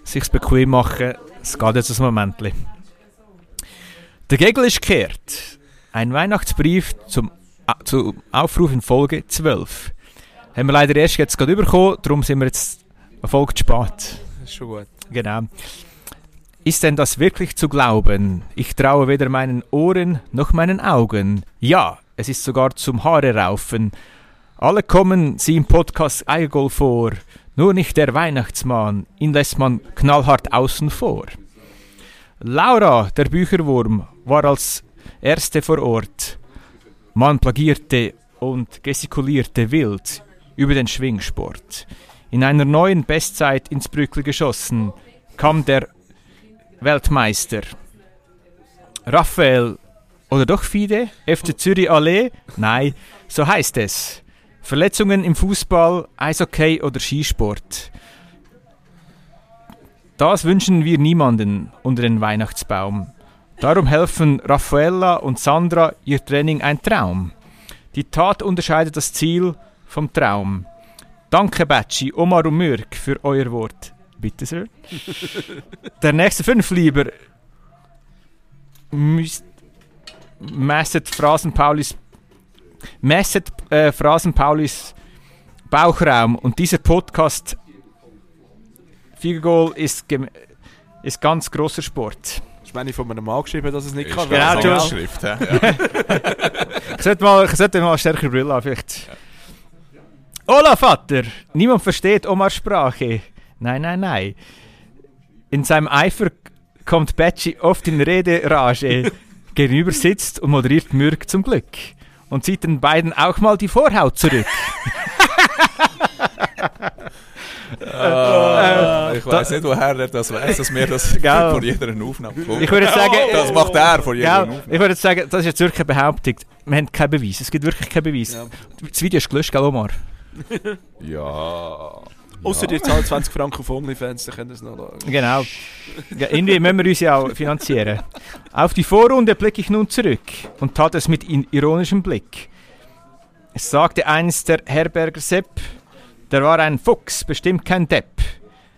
sich bequem machen. Es geht jetzt ein Moment. Der Gegel ist gekehrt. Ein Weihnachtsbrief zum zu Aufruf in Folge 12. Haben wir leider erst jetzt gerade bekommen, darum sind wir jetzt eine Folge zu spät. Ist schon gut. Genau. Ist denn das wirklich zu glauben? Ich traue weder meinen Ohren noch meinen Augen. Ja, es ist sogar zum Haare raufen. Alle kommen sie im Podcast Eigol vor. Nur nicht der Weihnachtsmann, ihn lässt man knallhart außen vor. Laura, der Bücherwurm, war als erste vor Ort. Man plagierte und gestikulierte wild über den Schwingsport. In einer neuen Bestzeit ins Brückli geschossen kam der Weltmeister. Raphael oder doch Fide? FC Zürich Allee? Nein, so heißt es. Verletzungen im Fußball, Eishockey oder Skisport. Das wünschen wir niemanden unter den Weihnachtsbaum. Darum helfen Raffaella und Sandra ihr Training ein Traum. Die Tat unterscheidet das Ziel vom Traum. Danke, Batschi, Omar und Mürk, für euer Wort. Bitte, Sir. Der nächste fünf lieber. Müsst. Messet Phrasen Paulis. Messet äh, Phrasen Paulis Bauchraum. Und dieser Podcast. Figurgoal ist, ist ganz großer Sport. Ich meine, von einem Mann geschrieben, dass es nicht kann. Genau. Schrift, ja. ja. Ich sollte mal, ich sollte mal eine stärkere Brille haben, vielleicht. Hola, Vater! Niemand versteht Omars Sprache. Nein, nein, nein. In seinem Eifer kommt Betschi oft in Rederage. Gegenüber sitzt und moderiert Mürk zum Glück. Und zieht den beiden auch mal die Vorhaut zurück. Ah, ich weiß nicht, woher er das weiß, dass wir das Gell. vor jeder Aufnahme kommen. Ich würde sagen, das macht er vor jeder Gell? Aufnahme. ich würde sagen, das ist jetzt wirklich eine Behauptung. Wir haben keinen Beweis. Es gibt wirklich keinen Beweis. Ja. Das Video ist gelöscht, gell, Omar? Ja. Außer ihr zahlt 20 Franken auf OnlyFans, dann könnt ihr es noch schauen. Genau. Ja, irgendwie müssen wir uns ja auch finanzieren. Auf die Vorrunde blicke ich nun zurück und tat es mit ironischem Blick. Es sagte einst der Herberger Sepp, der war ein Fuchs, bestimmt kein Depp.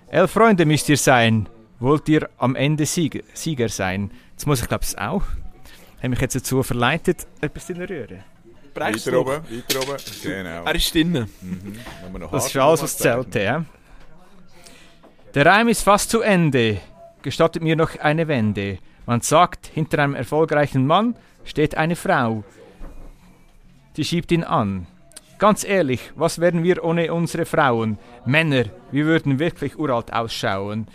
Elf Freunde müsst ihr sein, wollt ihr am Ende Sieger, Sieger sein. Jetzt muss ich glaube ich auch. Habe mich jetzt dazu verleitet, etwas in der Röhre. Brechst Weiter du? oben, weiter oben. Genau. Er ist drinnen. Mhm. Das ist alles, was zählte, ja. Der Reim ist fast zu Ende. Gestattet mir noch eine Wende. Man sagt, hinter einem erfolgreichen Mann steht eine Frau. Die schiebt ihn an. Ganz ehrlich, was wären wir ohne unsere Frauen? Männer, wir würden wirklich uralt ausschauen.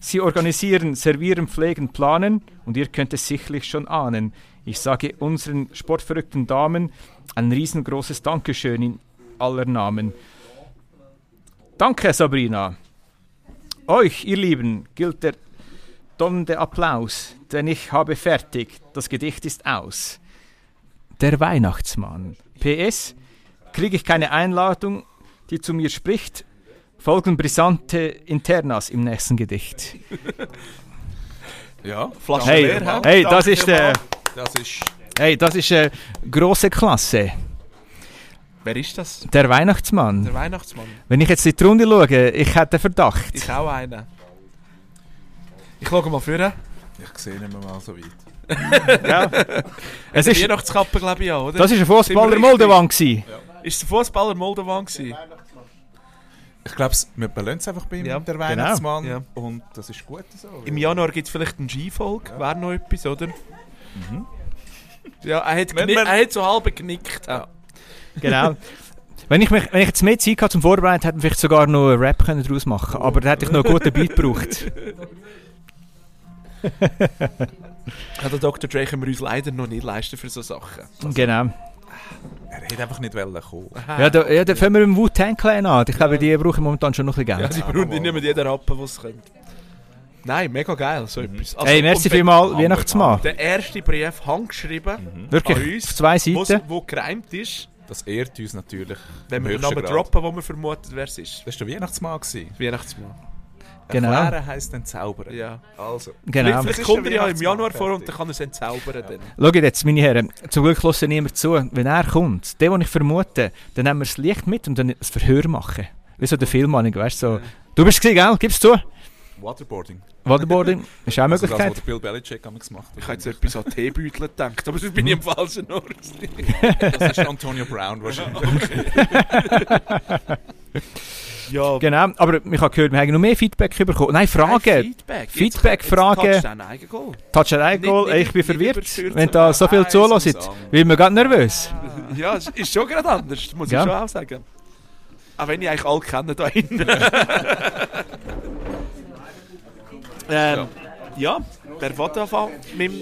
Sie organisieren, servieren, pflegen, planen und ihr könnt es sicherlich schon ahnen. Ich sage unseren sportverrückten Damen ein riesengroßes Dankeschön in aller Namen. Danke, Sabrina. Euch, ihr Lieben, gilt der donnernde Applaus, denn ich habe fertig, das Gedicht ist aus. Der Weihnachtsmann. PS, kriege ich keine Einladung, die zu mir spricht, folgen brisante Internas im nächsten Gedicht. Ja, Flasche Hey, leer, hey, das ist der, das ist... hey, das ist äh, große Klasse. Wer ist das? Der Weihnachtsmann. Der Weihnachtsmann. Wenn ich jetzt in die Runde schaue, ich hätte Verdacht. Ich auch einen. Ich schaue mal vor. Ich sehe nicht mehr mal so weit. Ja. Es ist, Weihnachtskappe, glaube ich, auch, oder? das ist ein Fußballer? Moldovan gewesen. Ist der Fußballer Moldovan gewesen? Ich glaube, wir belassen es einfach bei ihm, Ja, der genau. Weihnachtsmann. Ja. Und das ist gut so. Im Januar gibt es vielleicht einen Skifolge. Wäre noch etwas, oder? Ja, er hat, man- er hat so halb genickt. Ja. Genau. Wenn ich, mich, wenn ich jetzt mehr Zeit hatte zum Vorbereiten, hätte ich vielleicht sogar noch einen Rap können daraus machen können. Aber da hätte ich noch einen guten Beat gebraucht. Ja, der Dr. Dre können wir uns leider noch nicht leisten für so Sachen. Genau. Er hätte einfach nicht wollen kommen. Ja, da, ja, da fangen wir mit dem Wu-Tang Clan an. Ich glaube, die brauchen momentan schon noch ein bisschen Ja, Geld. die brauchen nicht mehr jeden Rappen, was sie können. Nein, mega geil, so etwas. Also, Hey, merci vielmals, Weihnachtsmann. Der erste Brief handgeschrieben an Wirklich, uns, auf zwei wo, Seiten. wo gereimt ist, Das ehrt uns natürlich. wenn wir den Namen Grad. droppen, wo wir vermuten, wer es ist. Das war der Weihnachtsmann. gewesen. Weihnachtsmann. Genau. Erklären heisst entzaubern. Ja. Also. Genau. Vielleicht kommt er ja im Januar vor und dann kann er es entzaubern. Dann. Schaut jetzt, meine Herren, zum Glück hört niemand zu. Wenn er kommt, der, den ich vermute, dann nehmen wir das Licht mit und dann ein Verhör machen. Wie so der Filmmann, weißt du, so. Du bist es, gell? Gib's zu. Waterboarding. Waterboarding ist auch eine Also das, Möglichkeit. was der Bill Belichick damals gemacht hat. Ich habe jetzt etwas an Teebeutel gedacht, aber sonst bin ich im falschen Ort. Das ist Antonio Brown wahrscheinlich. Ja, Genau, aber ich habe gehört, wir haben noch mehr Feedback bekommen. Nein, Fragen. Feedback. Feedback, Fragen. Jetzt du einen Eigengoal. Ich bin verwirrt, wenn da so viel zulässt. Wird mir gerade nervös. Ja, ist schon gerade anders, muss Ja. ich schon auch sagen. Auch wenn ich eigentlich alle kenne da hinten. ähm, ja. wer will anfangen mit,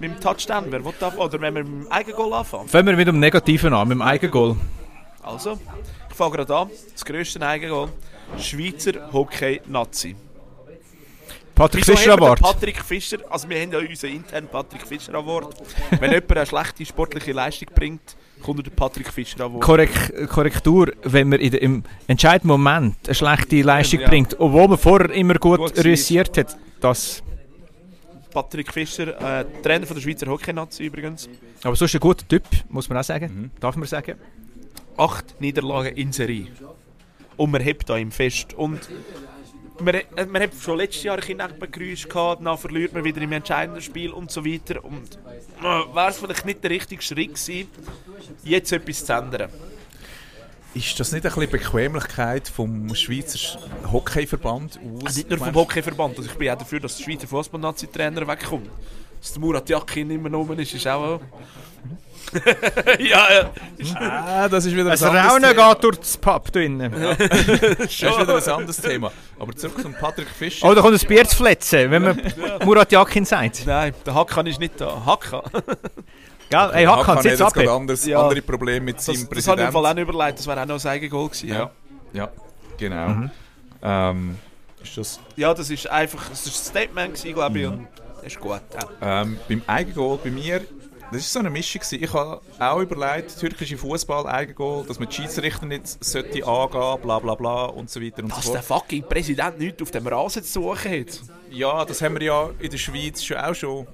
mit dem Touchdown? Wer will anfangen? Oder wenn wir mit dem Eigengoal anfangen? Fangen wir mit dem Negativen an, mit dem Eigengoal. Also, fange gerade an. Das grösste Eigengoal. Schweizer Hockey-Nazi. Patrick Wieso Fischer Award. Patrick Fischer, also wir haben ja unseren internen Patrick Fischer Award. Wenn jemand eine schlechte sportliche Leistung bringt, kommt er den Patrick Fischer Award. Korrekt, Korrektur, wenn man in der, im entscheidenden Moment eine schlechte Leistung Ja. bringt, obwohl man vorher immer gut, Gut reüssiert hat, das. Patrick Fischer, äh, Trainer von der Schweizer Hockey-Nazi übrigens. Aber sonst ein guter Typ, muss man auch sagen. Darf man sagen. Acht Niederlagen in Serie. Und man hebt da ihm fest. Und man, äh, man hat schon letztes Jahr ein Knackbegrüß gehabt, dann verliert man wieder im entscheidenden Spiel und so weiter. Und äh, wäre es vielleicht nicht der richtige Schritt gewesen, jetzt etwas zu ändern. Ist das nicht ein bisschen Bequemlichkeit vom Schweizer Hockeyverband aus? Also nicht nur vom Hockeyverband, also ich bin auch dafür, dass der Schweizer Fußball-Nazi-Trainer wegkommt. Dass der Murat Yakin immer noch ist, ist auch... ja, ja. Ah, das ist wieder ein anderes Raunen Thema. geht durch das Pub drinnen. Das ist wieder ein anderes Thema. Aber zurück zum Patrick Fischer. Oh, da kommt ein Bier zu fletzen, wenn man Murat Yakin sagt. Nein, der Hakan ist nicht da. Hakan. Gell? Hey, Hakan, hat sitz jetzt ab. gerade anders, Ja. andere Probleme mit Das, seinem das habe ich im Präsidenten. Fall auch nicht überlegt, das wäre auch noch ein Eigengoal gewesen. Ja. Ja, ja, genau. Mhm. Ähm, ist das, ja, das ist einfach das ist ein Statement, gewesen, glaube ich, und das ist gut. Ja. ähm, beim Eigengoal bei mir, das ist so eine Mischung. gewesen. Ich habe auch überlegt, türkische Fußball Eigengoal, dass man die Schiedsrichter nicht sollte angehen, bla bla bla und so weiter und Dass so der fort. fucking Präsident nichts auf dem Rasen zu suchen hat. Ja, das haben wir ja in der Schweiz schon auch schon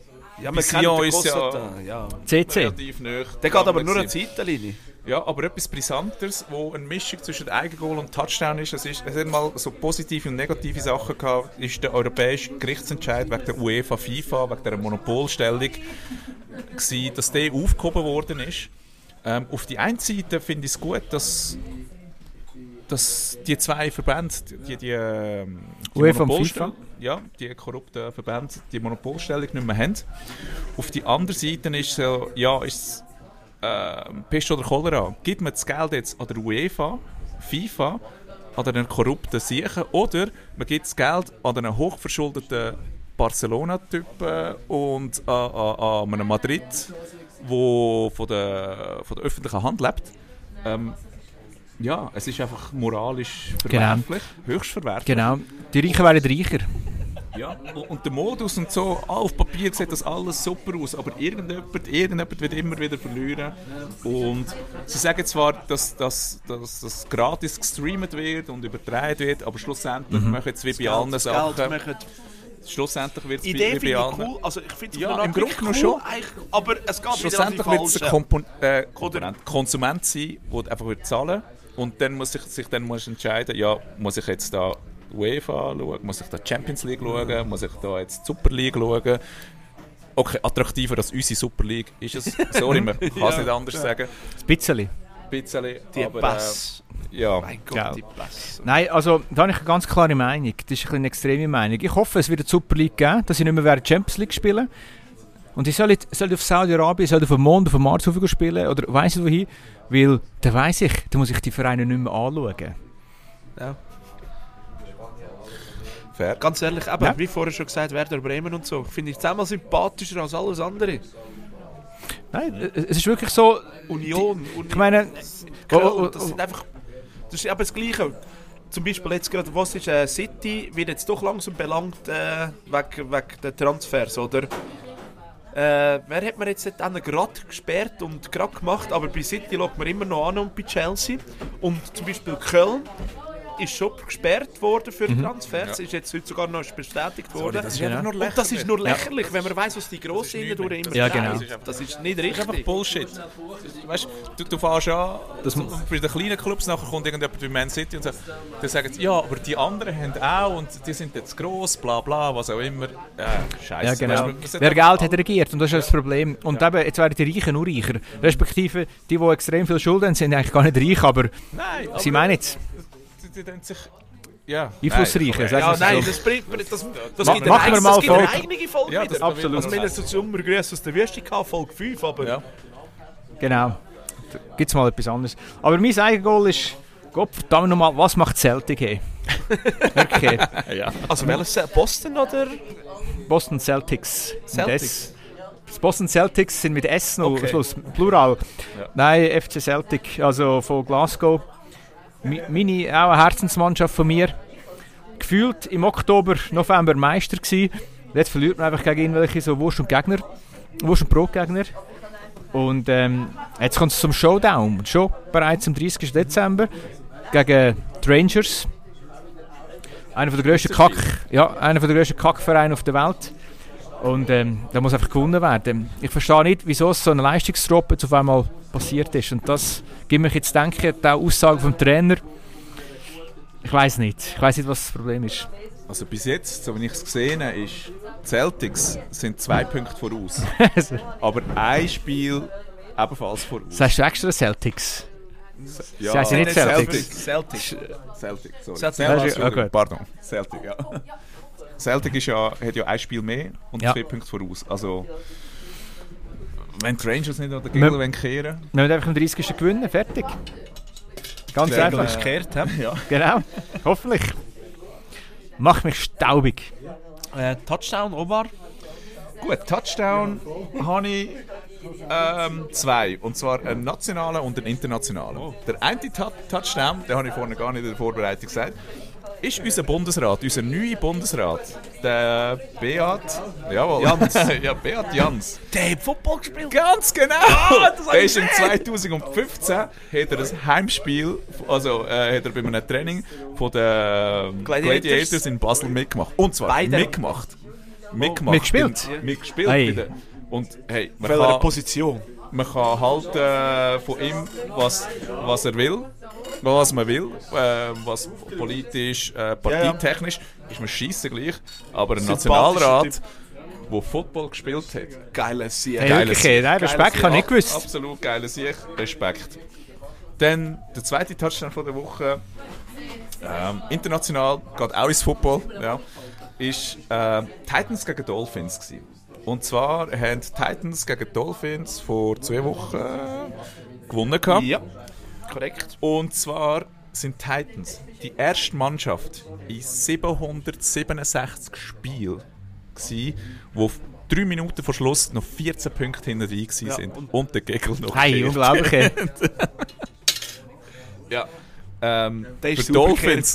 Ja, Bei Sion ist ja- ja. CC. relativ nah. Der geht aber nur eine gewesen. Zeitlinie. Ja, aber etwas Brisanteres, wo eine Mischung zwischen Eigengoal und Touchdown ist, das ist, es hat mal so positive und negative Sachen gehabt, ist der europäische Gerichtsentscheid wegen der UEFA FIFA, wegen der Monopolstellung, gewesen, dass der aufgehoben worden ist. Ähm, auf die einen Seite finde ich es gut, dass, dass die zwei Verbände, die, die, ähm, die und Monopolstellung- ja, die korrupten Verbände die Monopolstellung nicht mehr haben. Auf die andere Seite ist so, ja, ist äh, Pest oder Cholera. Gibt man das Geld jetzt an der UEFA, FIFA, an einen korrupten Siechen oder man gibt das Geld an einen hochverschuldeten Barcelona-Typen und an, einen Madrid, wo von der, von der öffentlichen Hand lebt. Ähm, ja, es ist einfach moralisch verwerflich, höchst verwerflich. Genau. Die Reichen werden reicher. Ja, und- der Modus und so, ah, auf Papier sieht das alles super aus, aber irgendjemand, irgendjemand wird immer wieder verlieren. Und sie sagen zwar, dass das dass, dass gratis gestreamt wird und übertragen wird, aber schlussendlich machen es wie bei allen Das Sachen. Schlussendlich wird es bei ich allen. cool. Also ich finde es Ja, im Grunde cool, schon. Aber es geht Schlussendlich wird es ein. Kompon äh, Komponent, Konsument sein, der einfach wird zahlen und dann muss ich sich dann muss entscheiden, ja, muss ich jetzt da UEFA schauen, muss ich da Champions League schauen, muss ich da jetzt die Super League schauen. Okay, attraktiver als unsere Super League ist es. Sorry, man kann es Ja, nicht anders sagen. Ein bisschen. Ein bisschen, Die aber, Pass. Äh, ja. Mein Gott, Ja. die Pass. Nein, also da habe ich eine ganz klare Meinung. Das ist ein bisschen eine extreme Meinung. Ich hoffe, es wird eine Super League geben, dass sie nicht mehr während Champions League spielen. Und die sollen, sollen auf Saudi-Arabien, sollen auf dem Mond, auf dem Mars spielen oder weiss ich wohin, weil dann weiss ich, dann muss ich die Vereine nicht mehr anschauen. Fair. Ganz ehrlich, eben, Ja. wie vorher schon gesagt, Werder Bremen und so, finde ich zehnmal sympathischer als alles andere. Nein, es ist wirklich so, Union, Union ich meine, Köln, oh, oh, das sind einfach, das ist eben das Gleiche. Zum Beispiel jetzt gerade, was ist äh, City, wird jetzt doch langsam belangt äh, wegen, wegen der Transfers, oder? Äh, wer hat man jetzt dann gerade gesperrt und gerade gemacht, aber bei City schaut man immer noch an und bei Chelsea. Und zum Beispiel Köln ist schon gesperrt worden für Transfers, ist jetzt heute sogar noch bestätigt worden. das ist einfach nur und das ist lächerlich. nur lächerlich, wenn man weiß, was die Grossen innen durch immer Ja, sagen. genau. Das ist nicht Das ist einfach richtig. Bullshit. Weißt du, du fährst an, Das bei den kleinen Clubs nachher kommt irgendjemand wie Man City und sagt, dann sagen sie, ja, aber die anderen haben auch und die sind jetzt gross, bla bla, was auch immer. Ja, scheiße. Ja, genau. Weißt Wer Geld hat regiert, und das ist das Problem. Und eben, jetzt werden die Reichen nur reicher. Respektive, die, die extrem viel Schulden haben, sind eigentlich gar nicht reich, aber Nein, aber sie meinen jetzt die, die sich... Ja. Einflussreiche. Sagen Ja, nein, das bringt mir das, das Ma- gibt machen eine, wir mal das gibt eine Folge. eigene Folge Ja, das wieder. absolut. Also wir haben so Sommergrüße aus der Wüste gehabt, Folge 5, aber Ja. Genau. Gibt es mal etwas anderes. Aber mein Eigengoal ist, Gott verdammt nochmal, was macht Celtic hey? Wirklich. ja. also welches Boston oder Boston Celtics. Celtics? Das Boston Celtics sind mit S noch Okay. Schluss, Plural. Ja. Nein, FC Celtic, also von Glasgow. Meine, auch eine Herzensmannschaft von mir. Gefühlt im Oktober, November Meister gewesen. Jetzt verliert man einfach gegen irgendwelche so Wurst und Gegner. Wurst und Brotgegner. Und ähm, jetzt kommt es zum Showdown. Schon bereits am 30. Dezember gegen die Rangers. Einer der grössten Kack, ja, einer der grössten Kackvereine auf der Welt. Und ähm, da muss einfach gewonnen werden. Ich verstehe nicht, wieso so eine Leistungsdrop jetzt auf einmal passiert ist. Und das gibt mich jetzt denken, die Aussage vom Trainer. Ich weiß nicht. Ich weiß nicht, was das Problem ist. Also bis jetzt, so wie ich es gesehen habe, ist, die Celtics sind zwei Punkte voraus. aber ein Spiel ebenfalls voraus. Sagst du extra Celtics? ja, Sie heißen nicht Celtics. Celtics. Celtic. Celtic, sorry. Celtic. Ja, okay. Pardon, Celtic, ja. Celtic ist ja, hat ja ein Spiel mehr und Ja. zwei Punkte voraus. Also, wenn die Rangers nicht der Wir- Gegel wollen kehren Wir müssen einfach am 30. gewinnen. Fertig. Ganz Regel einfach. ist gekehrt, ja. Genau. Hoffentlich. Mach mich staubig. Äh, Touchdown, Omar. Gut, Touchdown habe ich ähm, zwei. Und zwar einen nationalen und einen internationalen. Der eine Touchdown, den habe ich vorhin gar nicht in der Vorbereitung gesagt, ist unser Bundesrat, unser neuer Bundesrat. Der Beat. Jawohl. Jans. ja, Beat Jans. Der hat Football gespielt. Ganz genau! das hab der ist im 2015 hat er ein Heimspiel, also äh, hat er bei einem Training von den ähm, Gladiators. Gladiators, in Basel mitgemacht. Und zwar Beide. mitgemacht. Mitgemacht. Mitgespielt? Bin- Mitgespielt. Hey. den- Und hey, man Welcher kann, Position? man kann halten äh, von ihm, was, was er will, was man will, äh, was politisch, äh, partietechnisch, ist mir scheisse gleich. Aber ein Nationalrat, der Football gespielt hat, Geiles Sieg. Hey, wirklich, Sieg. nein, Respekt, habe ich nicht gewusst. Absolut geiler Sieg, Respekt. Dann der zweite Touchdown von der Woche, ähm, international, geht auch ins Football, ja, ist äh, Titans gegen Dolphins gewesen. Und zwar haben die Titans gegen Dolphins vor zwei Wochen äh, gewonnen gehabt. Ja, korrekt. Und zwar sind Titans die erste Mannschaft in 767 Spielen gsi, wo auf drei Minuten vor Schluss noch 14 Punkte hinter gsi Ja, sind und- und, der Gegel noch Hey, unglaublich. Ja. Ähm, Der ist für Dolphins,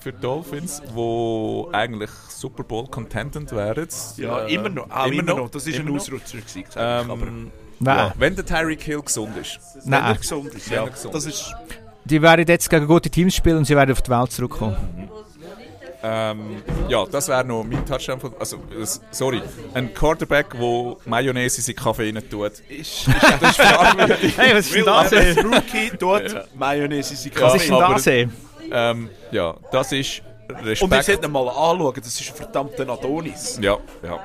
für Dolphins, wo eigentlich Super Bowl contented wären. Ja, äh, immer noch. Auch immer, noch. Das war ein immer noch. Ausrutscher. Gewesen, Ähm, Nein. ja, wenn der Tyreek Hill gesund ist. wenn er Nein. gesund ist. Wenn Ja, er gesund das ist Die werden jetzt gegen gute Teams spielen und sie werden auf die Welt zurückkommen. Ähm, ja, das wäre noch mein Touchdown. Von, also, sorry, ein Quarterback, der Mayonnaise in seinen Kaffee rein tut. ist, Das ist fragwürdig. Hey, was ist denn das? ey? Rookie dort Mayonnaise in seinen Was Ja, ist denn das? ähm, ja, das ist Und Respekt. sollten wir mal anschauen, das ist ein verdammter Adonis. Ja, ja.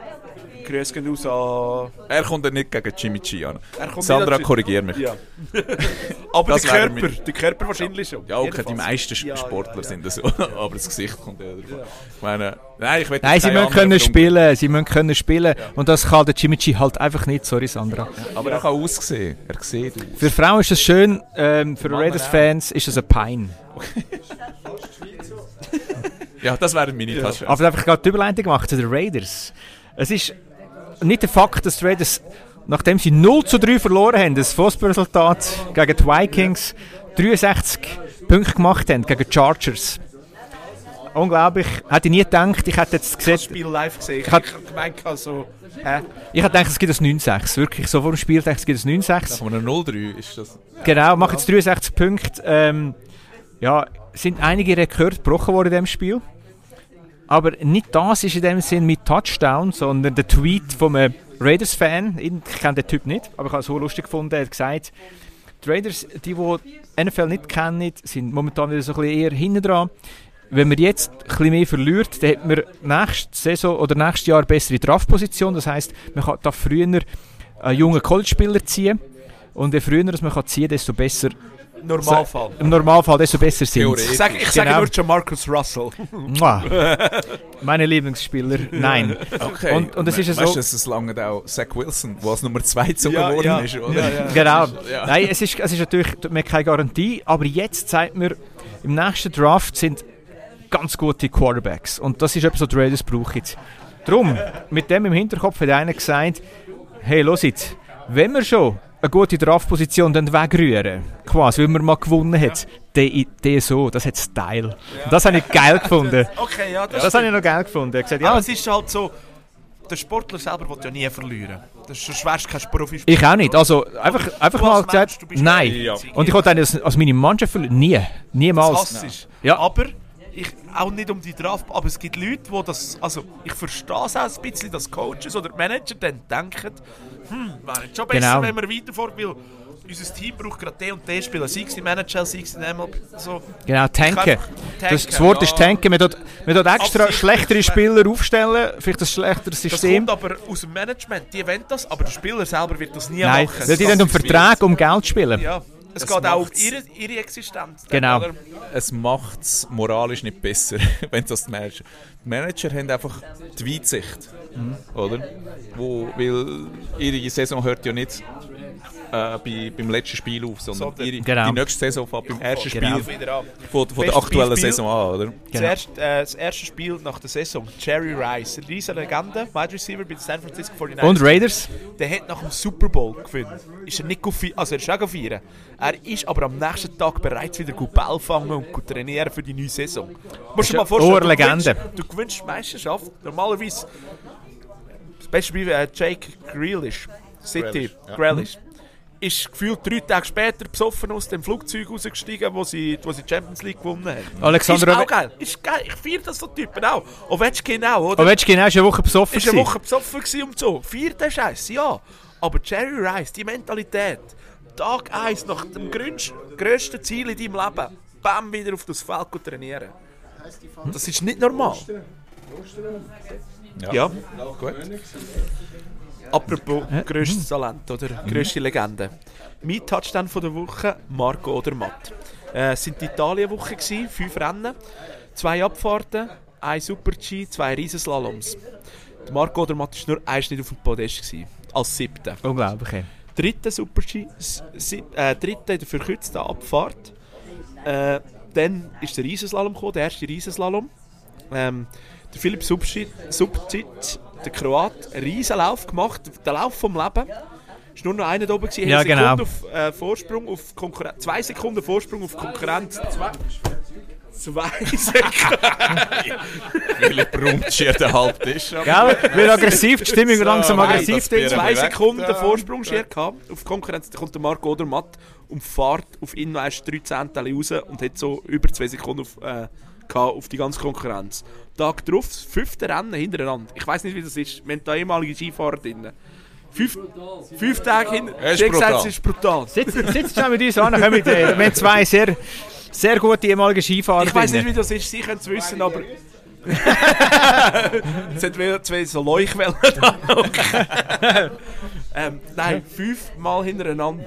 Grüße gehen aus an... Er kommt ja nicht gegen Jimmy G an. Sandra, korrigier mich. Ja. Aber Das der Körper, mein- der Körper wahrscheinlich schon. Ja, okay, die meisten Ja, Sportler ja, ja. sind das so, aber das Gesicht kommt ja davon. Ich meine, nein, ich will Nein, sie müssen können spielen, sie müssen können spielen. Und das kann der Jimmy G halt einfach nicht, sorry Sandra. Aber er kann aussehen. Er sieht aus. Für Frauen ist das schön, ähm, für Raiders-Fans ist das ein Pein. Ja, das wäre meine Tasche. Aber einfach gerade die Überleitung gemacht zu den Raiders. Es ist nicht der Fakt, dass die Raiders, nachdem sie 0 zu 3 verloren haben, das Fußballresultat gegen die Vikings 63 Punkte gemacht haben, gegen die Chargers. Unglaublich. Hätte ich nie gedacht, ich hätte jetzt Ich gesehen, das Spiel live gesehen. Ich Ich habe gemeint, so... Hä? ich hätte gedacht, es gibt ein 9-6. Wirklich, so vor dem Spiel dachte ich, es gibt ein 9-6. Nach einem 0-3 ist das. Genau, macht jetzt 63 Punkte. Ähm, ja, sind einige Rekorde gebrochen worden in diesem Spiel. Aber nicht das ist in dem Sinn mit Touchdown, sondern der Tweet von einem Raiders-Fan. Ich kenne den Typ nicht, aber ich habe es so lustig gefunden. Er hat gesagt, die Raiders, die, die NFL nicht kennen, sind momentan wieder so ein bisschen eher hinten dran. Wenn man jetzt ein bisschen mehr verliert, dann hat man nächste Saison oder nächstes Jahr bessere Draftposition. Das heisst, man kann da früher einen jungen College-Spieler ziehen. Und je früher man kann ziehen desto besser Normalfall. im Normalfall desto besser sind Theoretisch. Ich sage, ich sage Genau. nur Jamarcus Russell. Mua. Meine Lieblingsspieler, nein. Okay. Und- und es ist ja weißt so- du, es langt auch Zach Wilson, der als Nummer 2 gezogen Ja, worden ja. ist, oder? Ja, ja. Genau. Ja. Nein, es ist, es ist natürlich mir keine Garantie, aber jetzt zeigt mir, im nächsten Draft sind ganz gute Quarterbacks. Und das ist etwas, was die Raiders brauchen. Darum, mit dem im Hinterkopf hat einer gesagt, hey, loset, wenn wir schon eine gute Draftposition dann wegrühren, quasi, weil man mal gewonnen hat, der, der so, das hat Style. Und das habe ich geil gefunden. Okay, ja, das, Das habe ich noch geil gefunden. Hat gesagt, Ja, ja, es ist halt so, der Sportler selber will ja nie verlieren. Das ist schwerst kein Profispieler. Ich auch nicht. Also einfach, einfach du mal Mensch, gesagt, bist nein. ja. Und ich wollte als, als meine Mannschaft verlieren. Nie. das Niemals. hassisch. Ja. Aber ich, auch nicht um die Draft, aber es gibt Leute, die das, also ich verstehe es auch ein bisschen, dass Coaches oder Manager dann denken, hm, wäre schon besser, Genau. wenn wir weiterfahren, weil unser Team braucht gerade den und den Spieler, sei es im NHL, sei es in MLB, so. Genau, tanken. Das, das Wort ja. ist tanken. Man dort extra Absichtlich. schlechtere Spieler aufstellen. Vielleicht ein schlechteres Das System. kommt aber aus dem Management, die wollen das, aber der Spieler selber wird das nie Nein, machen. weil die dann um Verträge, um Geld spielen. Ja, es, Es geht auch um ihre, ihre Existenz. Genau. Oder? Es macht es moralisch nicht besser, wenn das die Manager... Die Manager haben einfach die Weitsicht, oder? Wo, weil ihre Saison hört ja nicht äh, bei, beim letzten Spiel auf, sondern Sondern- ihre, Genau. die nächste Saison fängt beim ersten Genau. Spiel von, von der aktuellen Beispiel. Saison an, oder? Genau. Zuerst, äh, das erste Spiel nach der Saison, Jerry Rice, eine riesige Legende, Wide Receiver bei den San Francisco 49ers. Und Raiders? Der hat nach dem Super Bowl gewonnen. Ist er nicht gut also er ist auch feiern. Er ist aber am nächsten Tag bereits wieder gut Ball fangen und gut trainieren für die neue Saison. Musst du dir mal vorstellen, du Ohrlegende. gewinnst, du gewinnst die Meisterschaft. Normalerweise, das beste Beispiel äh, Jake Grealish, City, Grealish, ja. Grealish. Ist gefühlt drei Tage später besoffen aus dem Flugzeug rausgestiegen, wo sie, wo sie die Champions League gewonnen haben. Alexander ist auch geil. Ist geil. Ich feiere das so Typen auch. Ovechkin auch, oder? Ovechkin auch, ist eine Woche besoffen. ist eine. Woche besoffen gewesen und so. Feiert den Scheiß, ja. Aber Jerry Rice, die Mentalität, Tag 1 nach dem grössten Ziel in deinem Leben, bam, wieder auf das Feld trainieren. Das ist nicht normal. Ja. Gut. Apropos grösstes Talent oder grösste Legende. Mein Touchdown von der Woche, Marco Odermatt. Äh, Es waren die Italien-Woche, fünf Rennen, zwei Abfahrten, ein Super-G, zwei Riesenslaloms. Der Marco Odermatt war nur ein Schnitt auf dem Podest, gewesen, als siebter. Unglaublich. ey. Dritter Super-G, äh, dritter in der verkürzten Abfahrt. Äh, dann ist der Riesenslalom gekommen, der erste Riesenslalom. Ähm, der Philipp Subcic, der Kroat, einen Riesenlauf gemacht, der Lauf vom Leben. Es war nur noch einer da oben, gewesen, Ja, genau. Sekunde auf, äh, Vorsprung auf Konkurrenz, zwei Sekunden Vorsprung auf Konkurrenz. Zwei, zwei Sekunden. Philipp Rumtschier der Halbtisch. Gell? Wird aggressiv, die Stimmung langsam aggressiv. zwei Sekunden den Vorsprung schier gehabt auf Konkurrenz. Dann kommt der Marco Odermatt und fährt auf ihn noch erst drei Zehntel raus und hat so über zwei Sekunden auf, äh, auf die ganze Konkurrenz. Tag drauf, das fünfte Rennen hintereinander. Ich weiß nicht, wie das ist. Wir haben da ehemalige Skifahrer drin. Fünf, fünf Tage hin. Brutal. es ist brutal. Sitz, sitz schnell mit uns an, kommen wir. Wir haben zwei sehr, sehr gute ehemalige Skifahrer Ich weiß nicht, wie das ist. Sie können es wissen, aber Jetzt hat wieder zwei so Leuchtwellen da ähm, Nein, fünfmal hintereinander.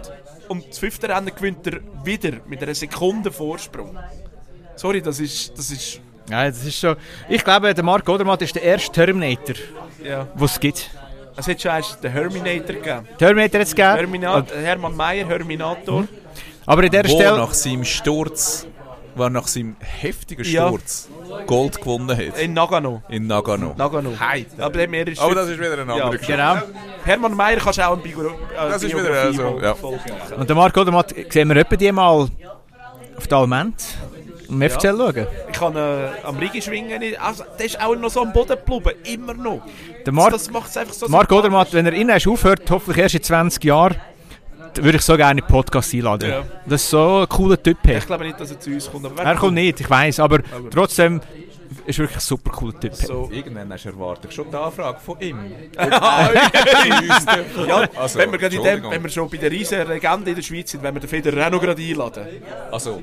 Und das fünfte Rennen gewinnt er wieder mit einer Sekunde Vorsprung. Sorry, das ist. Das ist Ja, das ist schon... Ich glaube, der Marc Odermatt ist der erste Terminator, ja. den es gibt. Es hat schon erst den Herminator gegeben. Terminator jetzt gegeben. Herminator, Hermann Mayer, Herminator. Aber in der Wo Stelle... nach seinem Sturz, wo nach seinem heftigen Ja. Sturz Gold gewonnen hat. In Nagano. In Nagano. Nagano. Heide. Aber der mehr ist Aber das ist wieder ein anderer Geschichte. Genau. Hermann Mayer kannst du auch ein Bigo äh, Das ist wieder, so, ja. Und der Marc Odermatt sehen wir etwa die mal auf der Alment im FCL schauen. Ich kann äh, am Rigi schwingen. Also, der ist auch noch so am Boden geblieben. Immer noch. Der Marc, das macht es einfach so Marc sympathisch. Odermatt, wenn er innen ist, aufhört, hoffentlich erst in 20 Jahren, würde ich so gerne in den Podcast einladen. Ja. Das ist so ein cooler Typ. hey. Ich glaube nicht, dass er zu uns kommt. Aber Er kommt nicht, ich weiß, aber, trotzdem ist wirklich ein super cooler Typ. hey. So. Irgendwann hast du erwartet schon die Anfrage von ihm. Ja, Also, wenn, wir gerade in dem, wenn wir schon bei der riesen Legende in der Schweiz sind, wenn wir den Federer auch noch gerade einladen. Also,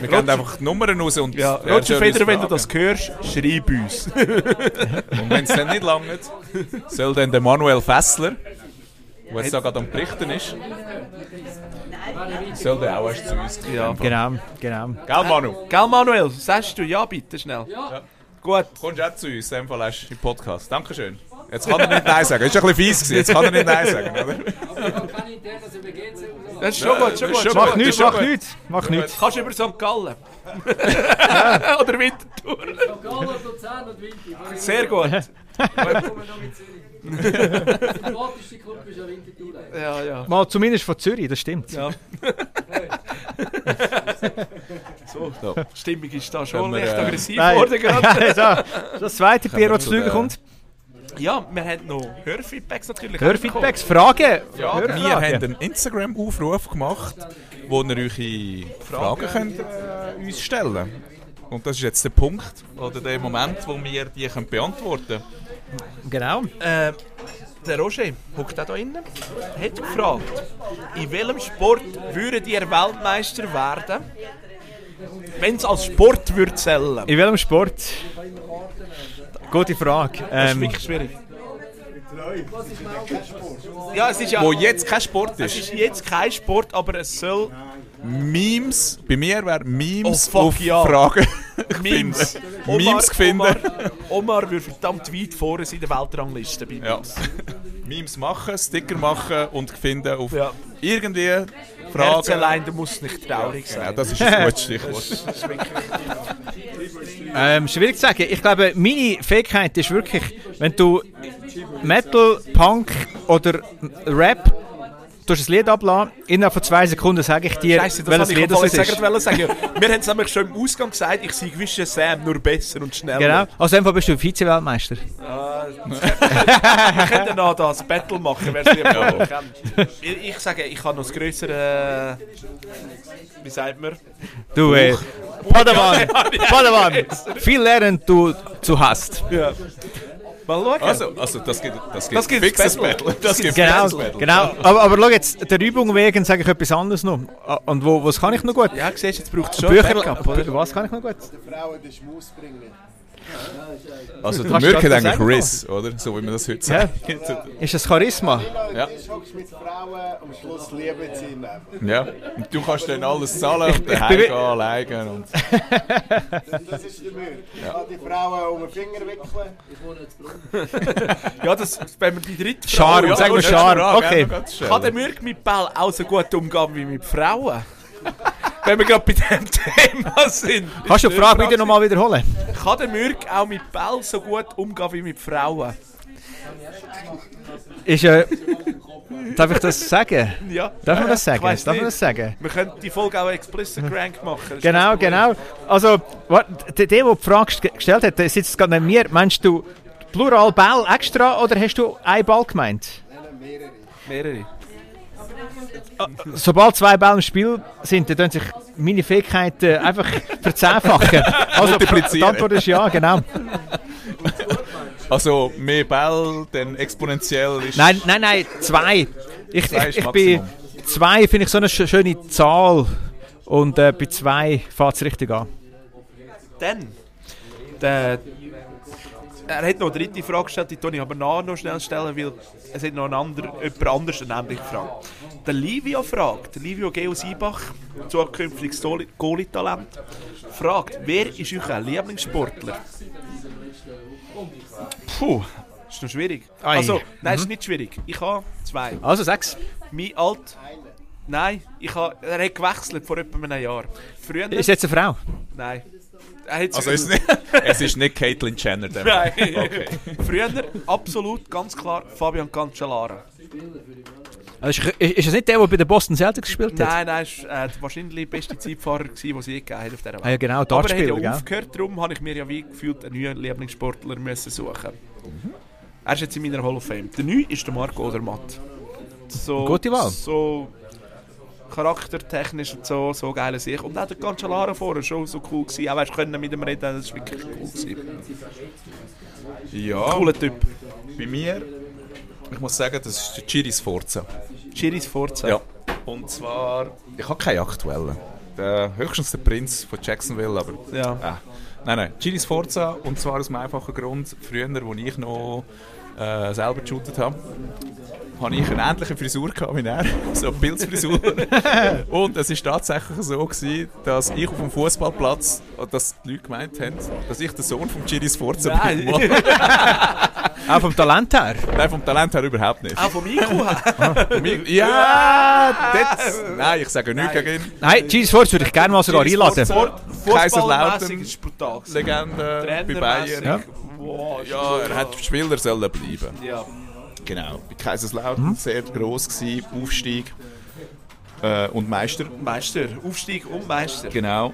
wir geben einfach die Nummern raus und Ja, er Roger Federer, wenn du das hörst, schreib uns. Und wenn es dann nicht langt, soll dann der Manuel Fessler, der jetzt da gerade am Berichten ist, soll der auch erst zu uns kommen. Ja. Genau, genau. Gell, Manu? Gell, Manuel? Sagst du ja, bitte, schnell. Ja. Gut. Kommst du auch zu uns, in dem Fall hast du im Podcast. Dankeschön. Jetzt kann er nicht Nein sagen. Ist ein bisschen fies gewesen. Jetzt kann er nicht Nein sagen, oder? Aber ich habe keine internes übergehen. Das ist schon gut, schon das ist gut. schon Mach gut, nichts, mach nichts, mach nichts. Kannst du über St. Gallen? Oder Winterthur? Gallen, Luzern und Winter. Sehr gut. Der sympathischste Club ist ja Winterthur. Ja, ja. Mal zumindest von Zürich, das stimmt. ja. so, die Stimmung ist da schon wir, leicht äh, aggressiv geworden gerade. so, das zweite Bier, das zu der- kommt. Ja, wir haben noch Hörfeedbacks natürlich. Hörfeedbacks, Fragen. Ja, wir Hörfragen. haben einen Instagram-Aufruf gemacht, wo ihr eure Fragen könnt, äh, uns stellen könnt. Und das ist jetzt der Punkt oder der Moment, wo wir die können beantworten können. Genau. Äh, der Roger hockt auch da innen, hat gefragt, in welchem Sport würdet ihr Weltmeister werden, wenn es als Sport würde zählen? In welchem Sport? Gute Frage. Das ist Ähm, wirklich schwierig. Ja, es ist ja Wo jetzt kein Sport es ist. ist jetzt kein Sport, aber es soll Memes, bei mir wäre Memes Oh, auf ja. Fragen Memes. finden. Memes finden. Omar, Omar würde verdammt weit vorne sein in der Weltrangliste bei Ja. Memes. Memes machen, Sticker machen und finden auf Ja. irgendwie Herz Fragen. allein, der muss nicht traurig Ja, sein. das ist ein gutes Stichwort. ähm, schwierig zu sagen. Ich glaube, meine Fähigkeit ist wirklich, wenn du Metal, Punk oder Rap durch ein Lied ablassen, innerhalb von zwei Sekunden sage ich dir, Scheiße, das welches Lied Fall das jetzt ist. sagen. Wir haben es nämlich schon im Ausgang gesagt, ich sei gewisser Sam, nur besser und schneller. Genau. Also einfach bist du Vize-Weltmeister. Wir können noch das Battle machen, wer es lieber kennt. Ich, ich sage, ich habe noch das grössere... Äh, wie sagt man? Du, äh, Padawan, Padawan, viel lernen du zu hast. Ja. Mal schauen. Also, also das gibt, das gibt, Das gibt fixes Battle. Battle. Das gibt Genau, Battle. genau. Aber, aber schau jetzt, der Übung wegen sage ich etwas anderes noch. Ah, Und wo, was kann ich noch gut? ja, siehst jetzt braucht es schon Bücher, was kann ich noch gut? Frauen den Schmaus bringen. Also der Mürk hat eigentlich sagen? Riss, oder? So wie man das heute sagt. Ist das Charisma? Ja. Mit Frauen, am Schluss lieben sie. Ja. Und du kannst dann alles zahlen und ich daheim bin- gehen, alleine. Und Das ist der Müll. Ich kann die Frauen um den Finger wickeln. Ich wohne jetzt. Ja, das, wenn wir die dritte Charme, Frage- sag mal Ja, Charme. Okay. ja. Kann der Mürk mit Ball auch so gut umgehen wie mit Frauen? Wenn wir gerade bei diesem Thema sind. Kannst du die Frage bitte nochmal wiederholen? Kann der Mürk auch mit Ball so gut umgehen wie mit Frauen? Ist, äh, darf ich das sagen? Ja. Darf man das sagen? Darf man das sagen? Wir können die Folge auch explicit crank machen. das ist Genau, genau. Also, der, der, die Frage gest- gestellt hat, sitzt gerade neben mir. Meinst du Plural Ball extra oder hast du einen Ball gemeint? Mehrere. Sobald zwei Bälle im Spiel sind, dann tun sich meine Fähigkeiten einfach verzehnfachen. Also, die Antwort ist ja, genau. also mehr Ball, dann exponentiell ist... Nein, nein, nein, zwei. Ich, Zwei ich, ich bin zwei finde ich so eine sch- schöne Zahl und äh, bei zwei fährt es richtig an. Dann, der er hat noch eine dritte Frage gestellt, die ich aber nachher noch schnell stellen, weil es hat noch ein anderer, jemand anderes eine ähnliche Frage. Der Livio fragt, der Livio Geo Siebach, zukünftiges Goalie- Goalie-Talent, fragt, wer ist euer Lieblingssportler? Puh, ist noch schwierig. Ei. Also, nein, ist nicht schwierig. Ich habe zwei. Also sechs. Mein alt... Nein, ich habe, er hat gewechselt vor etwa einem Jahr. Früher... Ist jetzt eine Frau? Nein. Also es ist nicht, es ist nicht Caitlyn Jenner. Der Nein. Früher absolut, ganz klar, Fabian Cancellara. Also ist, ist das nicht der, der bei den Boston Celtics gespielt hat? Nein, nein, er war äh, wahrscheinlich der beste Zeitfahrer, den es je gegeben hat auf dieser Welt. Ah, ja, genau, Aber er hat ja gell? aufgehört, darum habe ich mir ja wie gefühlt einen neuen Lieblingssportler müssen suchen. Er ist jetzt in meiner Hall of Fame. Der neue ist der Marco Odermatt. So, Gute Wahl. So charaktertechnisch und so, so geil sich. Und auch der Cancellara vorher schon so cool gewesen. Auch weißt, können mit ihm reden, das war wirklich cool. Gewesen. Ja, Cooler Typ. bei mir, ich muss sagen, das ist der Chiris Forza. Chiris Forza. Ja. Und zwar, ich habe keinen aktuellen. Der, höchstens der Prinz von Jacksonville, aber... Ja. Ah. Nein, nein, Chiris Forza. Und zwar aus dem einfachen Grund, früher, als ich noch äh, selber geshootet habe, hatte ich eine ähnliche Frisur gehabt wie er, so eine Pilzfrisur. und es war tatsächlich so, gewesen, dass ich auf dem Fußballplatz, dass die Leute gemeint haben, dass ich der Sohn von Chiris Forza Nein. bin. Auch vom Talent her? Nein, vom Talent her überhaupt nicht. Auch vom IQ her. Ja, das, nein, ich sage nichts gegen ihn. Nein, Jesus Force würde ich gerne mal sogar einladen. Sport- Kaiserslautern. Ist brutal. Legende bei. Bayern. Wow, ist Ja, er hat Spieler sollen bleiben. Ja. Genau. Bei Kaiserslautern sehr gross gewesen, Aufstieg äh, und Meister. Meister, Aufstieg und Meister. Genau.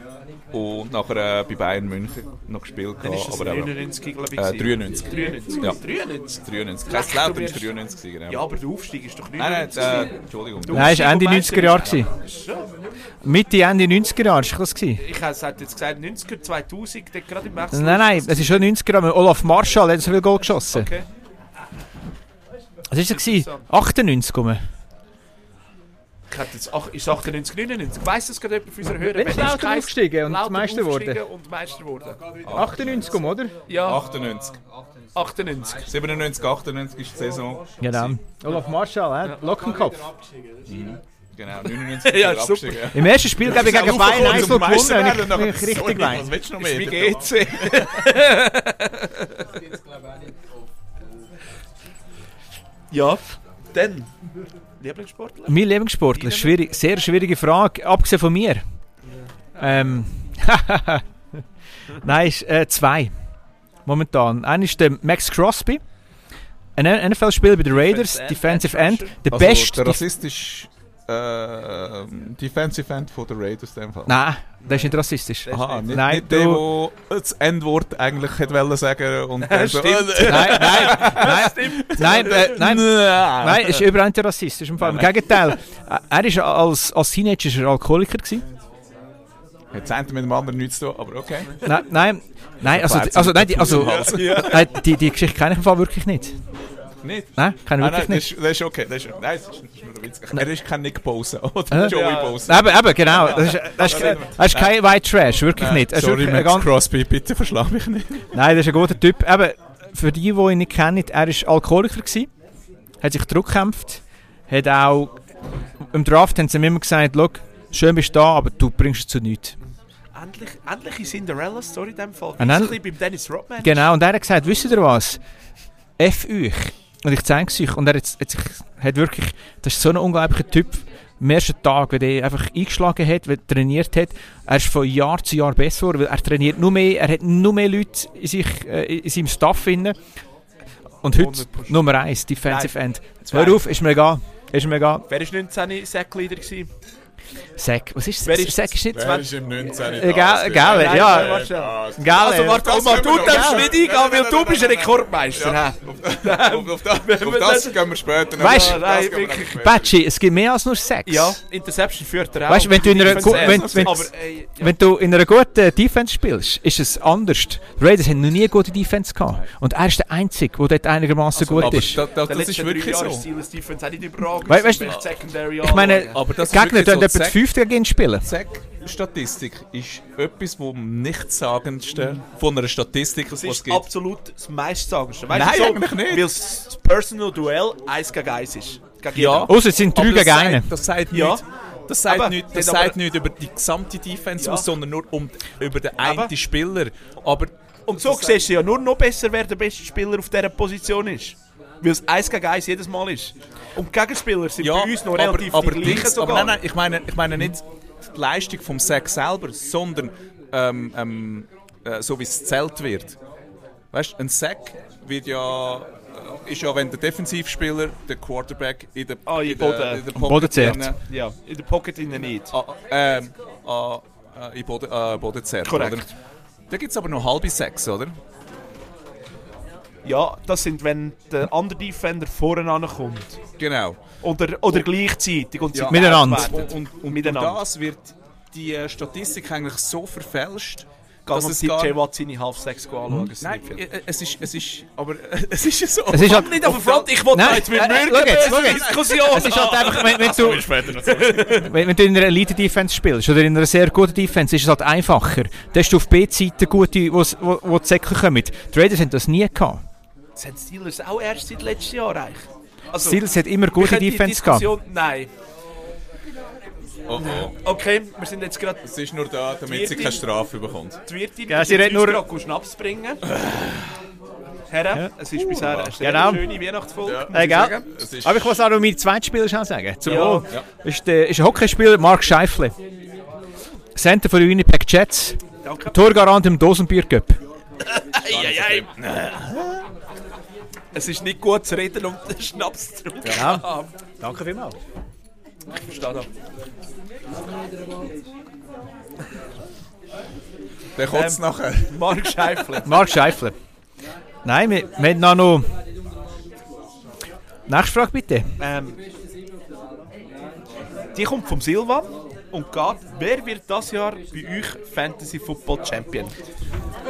Und nachher äh, bei Bayern München noch gespielt. Dann ist das aber eben, 99, glaube ich. äh, gewesen. 93. 93. Ja. 93. 93. Leck, Kaiserslautern du ist bist- 93, gewesen, genau. Ja, aber der Aufstieg ist doch Nein, nein, 99. äh, Entschuldigung. Nein, es war Ende Aufstieg 90er Jahre. gewesen. Mitte, Ende 90er Jahre war das. gewesen. Ich habe es hat jetzt gesagt 90er, 2000, dort gerade im Wechsel. Nein, nein, es ist schon 90er Jahre. Olaf Marschall hat so viel Goal geschossen. Okay. Was war das? gewesen? 98 rum. Ich hätte jetzt, ach, ist es 98, 99? Weiss das gerade jemand von unseren Hörern? Wenn ist kein- aufgestiegen und Meister aufgestiegen und Meister geworden. 98 rum, oder? Ja, 98. 98. 97, 98 ist die Saison. Genau. Olaf Marschall, äh? Lockenkopf. Genau, 99 Ja, er super. abgestiegen. Im ersten Spiel ich gegen Bayern 1 zum gewonnen, wenn ich mich richtig weiß. Was willst du noch Ist wie mehr? GC. ja, dann. Lieblingssportler? Mein Lieblingssportler, schwierig, sehr schwierige Frage, abgesehen von mir. Ähm, Nein, ist, äh, zwei. Momentan. Einer ist der Max Crosby, ein NFL-Spieler bei den Raiders, Defensive Defensive End, End. Der Also, beste. der rassistisch Defensive End von der Raiders in dem Fall. Nein, der ist nicht rassistisch. Aha, nicht, Nein, nicht der, du- der das N-Wort eigentlich hätte wollen sagen und dann so. Nein, nein, nein, nein, nein, nein, ist überhaupt nicht rassistisch. Im, Fall. Im Gegenteil, er ist als, als Teenager er Alkoholiker gewesen. Hat das eine mit dem anderen nichts zu tun, aber okay. Nein, nein, nein, also, also, nein, die, also, nein, die, die Geschichte kenne ich im Fall wirklich nicht. Nicht? Nein, kenne ich Nein, wirklich nein, nicht. das, ist, das ist okay. Das ist, nein, das ist, nur ein Witz. Er ist kein Nick Bosa oder Äh? Joey Ja. Bosa. Eben, eben, genau. Das ist, das ist, das ist kein White Trash, wirklich nicht. Er ist Sorry, wirklich ein Max Crosby, bitte verschlag mich nicht. nein, das ist ein guter Typ. Eben, für die, die ihn nicht kennen, er war Alkoholiker, gewesen, hat sich zurückgekämpft, hat auch im Draft haben sie ihm immer gesagt, «Schau, schön bist du da, aber du bringst es zu nichts. Endlich, endlich eine Cinderella-Story in dem Fall. Ein bisschen beim Dennis Rodman. Genau, und er hat gesagt, wisst ihr was? F euch. Und ich zeige es euch. Und er hat, hat wirklich, das ist so ein unglaublicher Typ. Am ersten Tag, wenn er einfach eingeschlagen hat, wenn er trainiert hat, er ist von Jahr zu Jahr besser weil er trainiert nur mehr, er hat nur mehr Leute in, sich, äh, in seinem Staff drin. Und heute 100%. Nummer 1, Defensive End. Zwei. Hör auf, ist mir egal. Ist mir egal. Wer war 19 Sackleader? Sack, was ist Wer das? ist- Sack ist nicht... Wer ist im 19. Egal, egal, Nein, ja. Geil, Also warte, Omar, du darfst nicht eingehen, weil du bist ein Rekordmeister. Auf, auf, das, auf das gehen wir später noch. Weißt- später. Batschi, es gibt mehr als nur Sex. Ja, Interception führt er auch. Weißt du, wenn du in einer wenn- wenn- aber. Wenn du in einer guten Defense spielst, ist es anders. Die Raiders haben noch nie eine gute Defense gehabt. Und er ist der Einzige, der dort einigermaßen gut Aber ist. das, das, ist wirklich so. Steelers Defense auch nicht überragend. Weißt- du- Ich meine, Aber Gegner. Etwa Zack- das fünfte gegen ihn spielen. Zack-Statistik ist etwas, wo am nichtssagendste von einer Statistik, Das was es ist gibt. absolut das meistsagendste. Nein, Weißt du, eigentlich nicht. Weil das Personal Duell 1 gegen 1 ist. Gegen Ja. Außer es sind drei Aber das gegen sagt- einen. Das sagt Ja. nicht. Das sagt, Aber- nicht, das sagt nicht über die gesamte Defense Ja. aus, sondern nur um, über den Aber- einen Spieler. Aber Und so siehst du ja nur noch besser, wer der beste Spieler auf dieser Position ist. Weil es 1 gegen 1 jedes Mal ist. Und die Gegenspieler sind ja, bei uns noch relativ aber, aber, die gleichen Dings- aber sogar. nein, nein, ich meine, ich meine nicht die Leistung vom Sack selber, sondern ähm, ähm, äh, so wie es zählt wird. Weißt, ein Sack wird ja äh, ist ja, wenn der Defensivspieler, der Quarterback in der, Ah, in in der, Boden. in der Boden Pocket zerrt. Ja, in der Pocket innen nicht. ah, ähm, ah, in Boden, äh, Boden zerrt, Korrekt. oder? Da gibt es aber noch halbe Sacks, oder? Ja, das sind, wenn der andere Defender vorne kommt. Genau. Oder, oder gleichzeitig. Und Ja. Miteinander. Und, und, und Miteinander. durch das wird die äh, Statistik eigentlich so verfälscht, Dass es gar... TJ Watt seine Half-Sacks anschauen. Nein, nicht äh, es ist, es ist, aber äh, es ist ja so. Es ist halt, Nicht auf den Front, ich wollte jetzt mit äh, mir schau jetzt, schau jetzt. Diskussion es ist halt einfach, wenn, wenn, du, wenn, wenn du in einer Elite-Defense spielst oder in einer sehr guten Defense, ist es halt einfacher. Da hast du auf B-Seite gute, wo's- wo, wo die Säcke kommen. Die Raiders haben das nie gehabt. Das haben die Steelers auch erst seit letztem Jahr eigentlich. Also, Steelers hat immer gute Defense gehabt. Nein. Oh, oh. Okay, wir sind jetzt gerade... Es ist nur da, damit sie keine Strafe bekommt. Die Wirtin Ja, sie redet nur- Schnaps bringen. Herren, es ist bisher eine sehr Genau. schöne Weihnachtsfolge. Ja. Egal. Aber ich muss auch noch meinen zweiten Spieler schnell sagen. Zum Ja. Wohl. Ja. Ist, der, ist ein Hockeyspieler Mark Scheifele. Center von den Winnipeg Jets. Danke. Torgarant im Dosenbier Cup. Eieiei. Es ist nicht gut zu reden und den Schnaps zu trinken. Ja. Danke vielmals. Ich verstehe das. der kotzt Ähm, nachher. Mark Scheifler. Mark Scheifele. Nein, wir, wir haben noch. Nächste Frage bitte. Ähm, die kommt vom Silva und geht, wer wird das Jahr bei euch Fantasy Football Champion?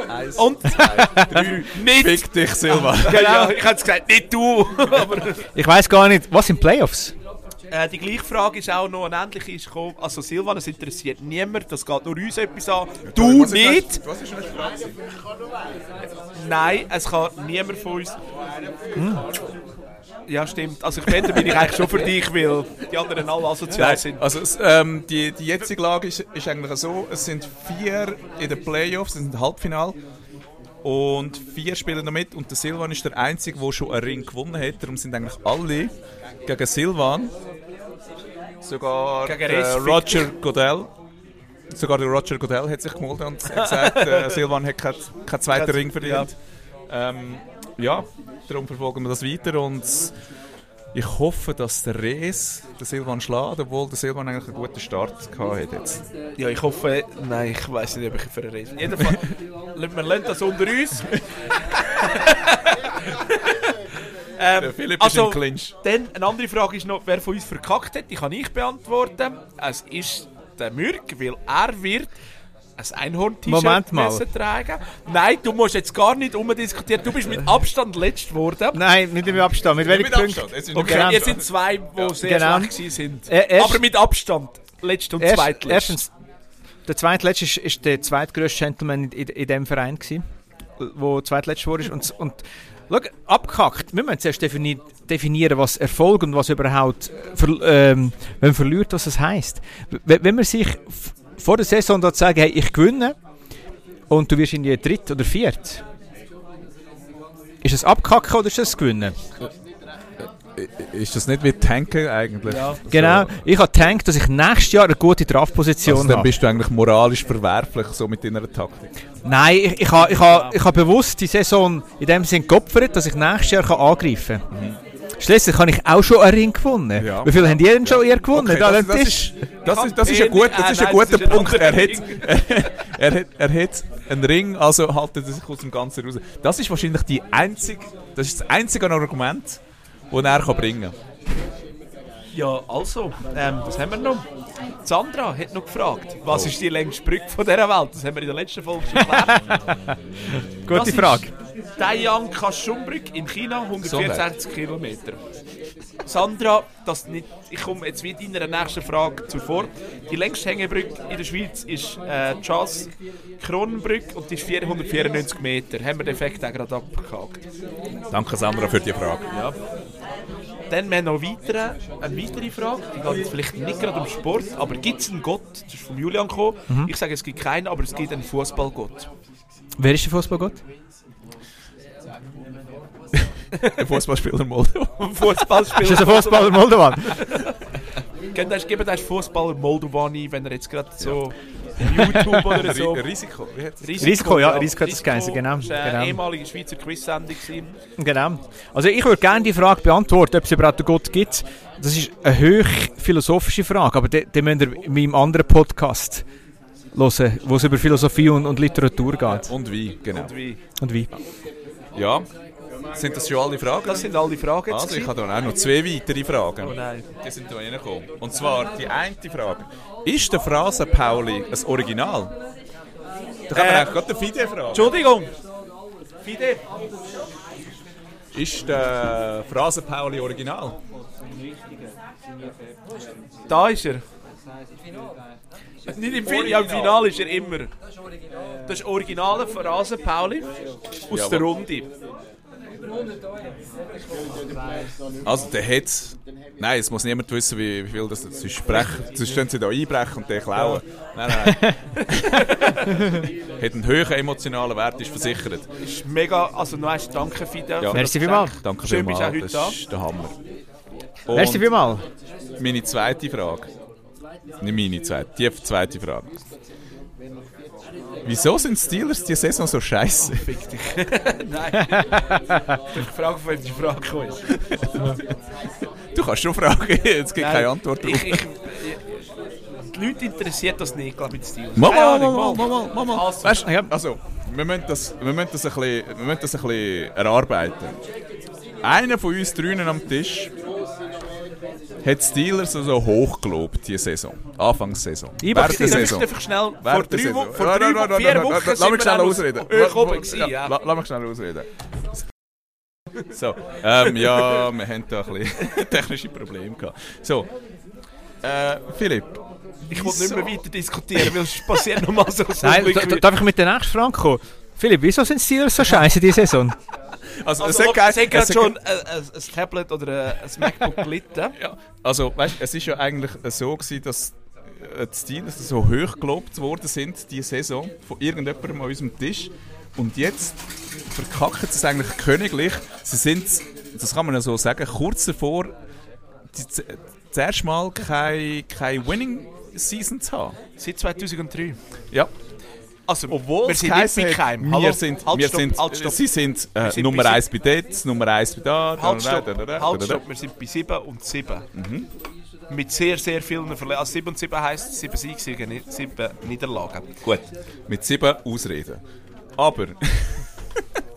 Eins, Und drei. nicht! Fick dich, Silva. Genau, ich hätte gesagt, nicht du! Ich weiß gar nicht, was sind Playoffs? äh, die gleiche Frage ist auch noch eine ähnliche. Ist gekommen. also Silvan, es interessiert niemand, das geht nur uns etwas an. Du Was ist nicht! das- Was ist das Frage? Nein, es kann niemand von uns. Ja, stimmt. Also ich bin, da bin ich eigentlich schon für dich, weil die anderen alle asozial sind. Also ähm, die, die jetzige Lage ist, ist eigentlich so, es sind vier in den Playoffs, es sind Halbfinal und vier spielen noch mit und der Silvan ist der Einzige, der schon einen Ring gewonnen hat. Darum sind eigentlich alle gegen Silvan. Sogar Gegen Rest Roger Godell. Sogar der Roger Godell hat sich gemeldet und hat gesagt, äh, Silvan hat keinen keinen zweiten Kein- Ring verdient. Ähm, ja, darum verfolgen wir das weiter und ich hoffe, dass der Rees den Silvan schlägt, obwohl der Silvan eigentlich einen guten Start gehabt hat jetzt. Ja, ich hoffe. Nein, ich weiß nicht, ob ich für einen Rest. Jedenfalls, wir lassen das unter uns. ähm, Der Philipp also, ist im Clinch. Dann eine andere Frage ist noch, wer von uns verkackt hat. Die kann ich beantworten. Es ist der Mürk, weil er wird ein Einhorn-T-Shirt Moment mal. müssen tragen. Nein, du musst jetzt gar nicht umdiskutieren. Du bist mit Abstand letzt geworden. Nein, nicht im Abstand. Mit welchen Mit Punkten? Abstand. Okay, mit Genau. jetzt sind zwei, die sehr Genau. schlecht sind. Äh, erst- Aber mit Abstand. Letzt und Erst, zweitletzt. erstens, der zweitletzte ist, ist der zweitgrößte Gentleman in, in, in dem Verein gewesen, wo zweitletzt war. Und, und schau, abgehackt. Wir müssen zuerst defini definieren, was Erfolg und was überhaupt, äh, ver ähm, wenn man verliert, was es heisst. Wenn, wenn man sich vor der Saison dort sagen, hey, ich gewinne und du wirst in die dritt oder viert. Ist das abkacken oder ist das gewinnen? Ist das nicht wie Tanken eigentlich? Ja. Genau. Ich habe gedacht, dass ich nächstes Jahr eine gute Draftposition Also, dann habe. bist du eigentlich moralisch verwerflich so mit deiner Taktik. Nein, ich, ich habe ich ha, ich ha bewusst die Saison in dem Sinn geopfert, dass ich nächstes Jahr kann angreifen kann. Schließlich habe ich auch schon einen Ring gewonnen. Ja. Wie viel haben die denn schon ihr gewonnen? Okay, da das, das, ist, das, ist, das ist ein, gut, das ist ein Nein, guter das ist ein Punkt. Er hat, er, hat, er hat einen Ring, also haltet er sich aus dem Ganzen raus. Das ist wahrscheinlich die einzige, das ist das einzige Argument, das er kann bringen kann. Ja, also, ähm, was haben wir noch? Sandra hat noch gefragt, was ist die längste Brücke von dieser Welt? Das haben wir in der letzten Folge schon geklärt. Gute Das Frage. Taiyang Kashun-Brücke in China, 164 Kilometer. Sandra, das nicht, ich komme jetzt wieder in einer nächsten Frage zuvor. Die längste Hängebrücke in der Schweiz ist äh, die Charles Kronenbrücke und die ist 494 Meter. Haben wir den Effekt auch gerade abgehakt. Danke Sandra für die Frage. Ja. Dann haben wir noch weitere, eine weitere Frage, die geht jetzt vielleicht nicht gerade um Sport, aber gibt es einen Gott? Das ist von Julian gekommen. Ich sage, es gibt keinen, aber es gibt einen Fußballgott. Wer ist der Fußballgott? Der Fußballspieler Moldau. Fußballspieler. Ist das ein Fußballer Moldovan? Geben das, geben das Fußballer Moldovan ein, wenn er jetzt gerade so auf YouTube oder so. Risiko. Hat's- Risiko, ja, Risiko hat das geheißen, genau, Das war eine genau. ehemalige Schweizer Quiz-Sendung. Genau. Also ich würde gerne die Frage beantworten, ob es überhaupt einen Gott gibt. Das ist eine höch philosophische Frage, aber die, die müsst ihr in meinem anderen Podcast hören, wo es über Philosophie und, und Literatur geht. Und wie, genau. Und wie? Und wie? Ja, sind das schon alle Fragen? Das sind alle Fragen jetzt. Also, ich habe dann auch noch zwei weitere Fragen. Oh nein. Die sind da reingekommen. Und zwar die eine Frage. Ist der Phrase Pauli ein Original? Da kann man Äh, eigentlich gerade den Fide fragen. Entschuldigung. Fide. Ist der Phrase Pauli Original? Da ist er. Nicht im Finale, ja, im Finale ist er immer. Das ist originale Phrase Pauli aus der Runde. Also der hat... Nein, es muss niemand wissen, wie, wie viel das ist. Sonst sprechen- sonst können sie da einbrechen und den klauen. Nein, nein. hat einen hohen emotionalen Wert, ist versichert. Ist mega, also noch einmal danke Fide. Ja. Merci vielmals. Danke Schön, bist du auch heute da. das ist der Hammer. Merci Und vielmals. meine zweite Frage. Nicht meine zweite, die zweite Frage. Wieso sind die Steelers diese Saison so scheiße? Nein. ich frage, wem die Frage ist. Du kannst schon fragen, es gibt keine Antwort drauf. Ich, ich, die Leute interessiert das nicht, glaube ich, Ahnung, mal, mal. mal, mal, mal. Also, Weißt, du, also, wir müssen das, wir müssen das, ein, bisschen, wir müssen das ein bisschen erarbeiten. Einer von uns drinnen am Tisch hat Steelers so hoch gelobt, diese Saison. Anfangssaison. Ich Darf Saison. darf ich schnell, vor drei, Saison. Wochen, vor drei vier Wochen Lass mich schnell ausreden. Lass mich schnell ausreden. So, ähm, ja, wir haben da ein bisschen technische Probleme gehabt. So, äh, Philipp. Ich will nicht mehr weiter diskutieren, weil es passiert nochmal so so Nein, ein da- da- darf ich mit der nächsten Frage kommen? Philipp, wieso sind die Steelers so scheiße diese Saison? Also, Also, es hat es hat es schon ein, ein, ein Tablet oder ein, MacBook gelitten. Ja, also weißt, es ist ja eigentlich so gewesen, dass äh, die Steelers so hoch gelobt worden sind diese Saison von irgendjemandem an unserem Tisch und jetzt verkacken sie es eigentlich königlich. Sie sind, das kann man ja so sagen, kurz davor die, z- zuerst mal keine, keine Winning Season zu haben. Seit 2003. Ja. Also, Obwohl wir sind nicht bei Keim. wir sind, halt, wir stopp, sind, halt, stopp. sie sind, äh, sind Nummer bei 1 bei dort, Nummer 1 bei da. Halt, stopp. da, da, da, Halt, stopp. Wir sind bei 7 und 7. Mit sehr, sehr vielen Verletzungen. Also 7 und 7 heisst 7 Siege, nicht 7 Niederlagen. Gut, mit sieben Ausreden. Aber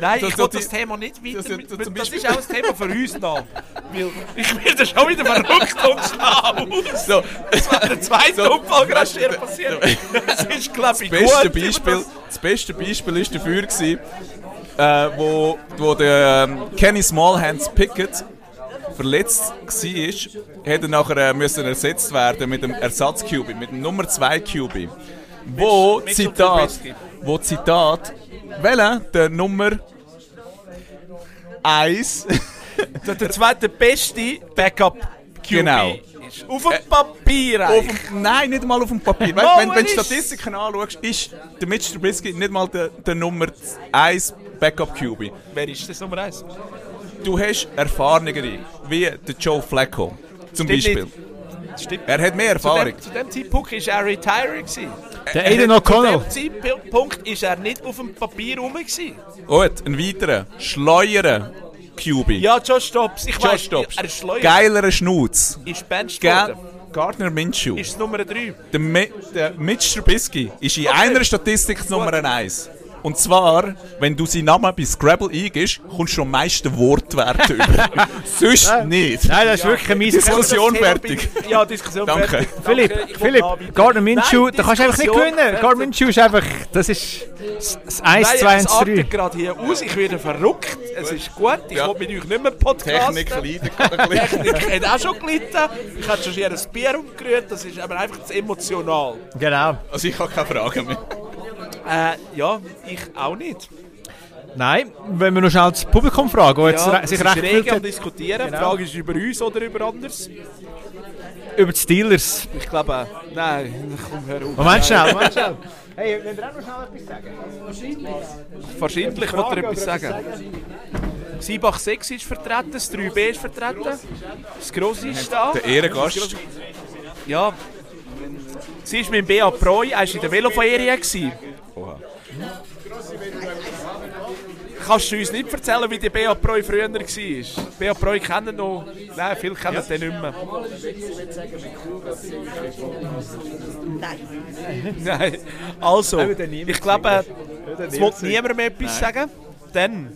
Nein, So- ich so will das Thema nicht weiter. das- das- mit- das ist auch ein Thema für uns noch. Weil ich werde schon wieder verrückt und schlau. so, Das war der zweite So, Unfall weißt so- passiert. Das ist, glaube ich, das beste gut. Beispiel, das beste Beispiel ist dafür gewesen, äh, wo, wo der ähm, Kenny Smallhands Pickett verletzt war, hätte er nachher äh, müssen ersetzt werden mit dem Ersatz QB, mit dem Nummer 2 QB. Wo Zitat. Wo Zitat, welcher der Nummer 1 Der, der zweite beste Backup QB Genau. Auf dem Papier Auf eigentlich. dem, nein, nicht mal auf dem Papier. Mal, wenn, wenn, du ist- Statistiken anschaust, ist der Mitch Trubisky nicht mal der, der Nummer 1 Backup QB. Wer ist das Nummer 1? Du hast erfahrenere, wie der Joe Flacco zum Stimmt Beispiel. Das stimmt. Er hat mehr Zu Erfahrung. dem, zu dem Zeitpunkt war er retired. gewesen. Der Aiden O'Connell. Zu dem Zeitpunkt war er nicht auf dem Papier rum. gewesen. Gut, ein weiterer, schleuerer QB. Ja, Josh Stops. Ich Josh weiß, Dobbs. er ist schleuer. Geilerer Schnutz. Ist benched Ge. Gardner Minshew. Ist Nummer 3. Der, Mi der Mitch Trubisky ist in einer Statistik Nummer 1. Und zwar, wenn du seinen Namen bei Scrabble eingibst, kommst du am meisten Wortwerte über. Sonst nicht. Nein, das ist wirklich ein mieses Diskussion fertig. Ja, Diskussion Danke. fertig. Philipp, Danke, ich Philipp, Gardner Minshew, da kannst du einfach nicht gewinnen. Gardner Minshew ist einfach, das ist das- das 1, Nein, 2 es 1, 3. artet gerade hier aus, ich werde verrückt. Es ist gut, ich Ja. will mit euch nicht mehr podcasten. Technik leidet. Technik hat auch schon gelitten. Ich hatte schon hier ein Bier umgerührt, das ist aber einfach zu emotional. Genau. Also ich habe keine Fragen mehr. Äh, ja, ich auch nicht. Nein, wenn wir noch schnell das Publikum fragen, das jetzt Ja, re- sich recht rege am diskutieren. Genau. Die Frage ist über uns oder über anders. über die Steelers. Ich glaube, nein, komm, hör auf. Moment schnell, Moment schnell. Hey, wenn ihr auch noch schnell etwas sagen? Wahrscheinlich wird er etwas sagen. Siebach 6 ist vertreten, das 3B ist vertreten, das Grosse ist da. Der Ehrengast. Ja, sie ist mit dem B.A. Preu, er war in der Veloferie. Oha. Kannst du uns nicht erzählen, wie der B.A. Preu früher war? B.A. Preu kennen noch, nein, viele kennen den nicht mehr. Nein. Also, ich glaube, es wird niemand mehr etwas sagen. Dann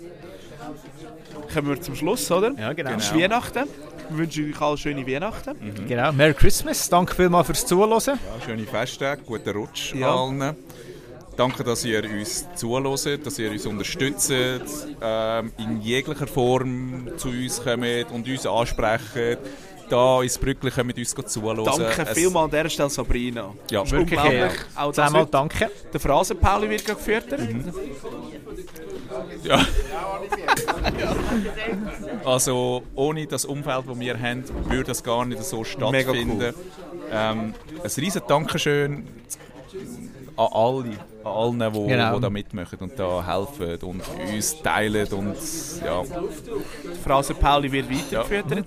kommen wir zum Schluss, oder? Ja, genau. Es ist Weihnachten. Wir wünschen euch alle schöne Weihnachten. Genau. Merry Christmas. Danke vielmals fürs Zuhören. Ja, schöne Festtage, guten Rutsch Ja. allen. Danke, dass ihr uns zuhört, dass ihr uns unterstützt, ähm, in jeglicher Form zu uns kommt und uns ansprecht. Da ins Brückli kommt uns zuhören. Danke Es- vielmals an dieser Stelle, Sabrina. Ja, ist Wirklich, unglaublich. ja. Auch das Zehnmal danke. Der Phrasenpauli wird gerade gefüttert. Ja. Also ohne das Umfeld, das wir haben, würde das gar nicht so Mega stattfinden. Ähm, ein riesen Dankeschön an alle, allen, die Genau. die da mitmachen und da helfen und uns teilen und ja, Der Phrasenpauli wird weitergefüttert.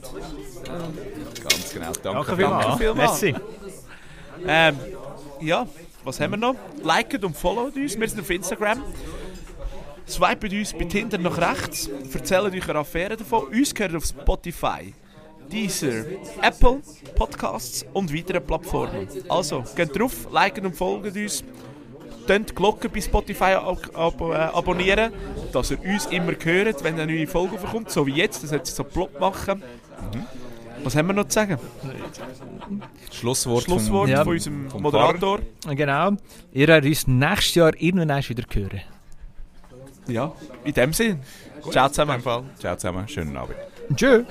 ganz genau. Danke, Danke vielmals. vielmals. Merci. Ähm, ja, was haben wir noch? Liket und followt uns. Wir sind auf Instagram. Swipet uns bei Tinder nach rechts. Erzählt euch eine Affäre davon. Uns gehört auf Spotify, Deezer, Apple Podcasts und weitere Plattformen. Also, geht drauf, liken und folgt uns. Tönt die Glocke bei Spotify ab ab äh, abonnieren, dass ihr uns immer hört, wenn eine neue Folge kommt. So wie jetzt, das hat sie so plopp machen. Was haben wir noch zu sagen? Schlusswort, Schlusswort Ja. von unserem vom Moderator. Genau. Ihr werdet uns nächstes Jahr irgendwann erst wieder hören. Ja, in dem Sinn. Ciao zusammen. Ciao zusammen, schönen Abend. Tschüss.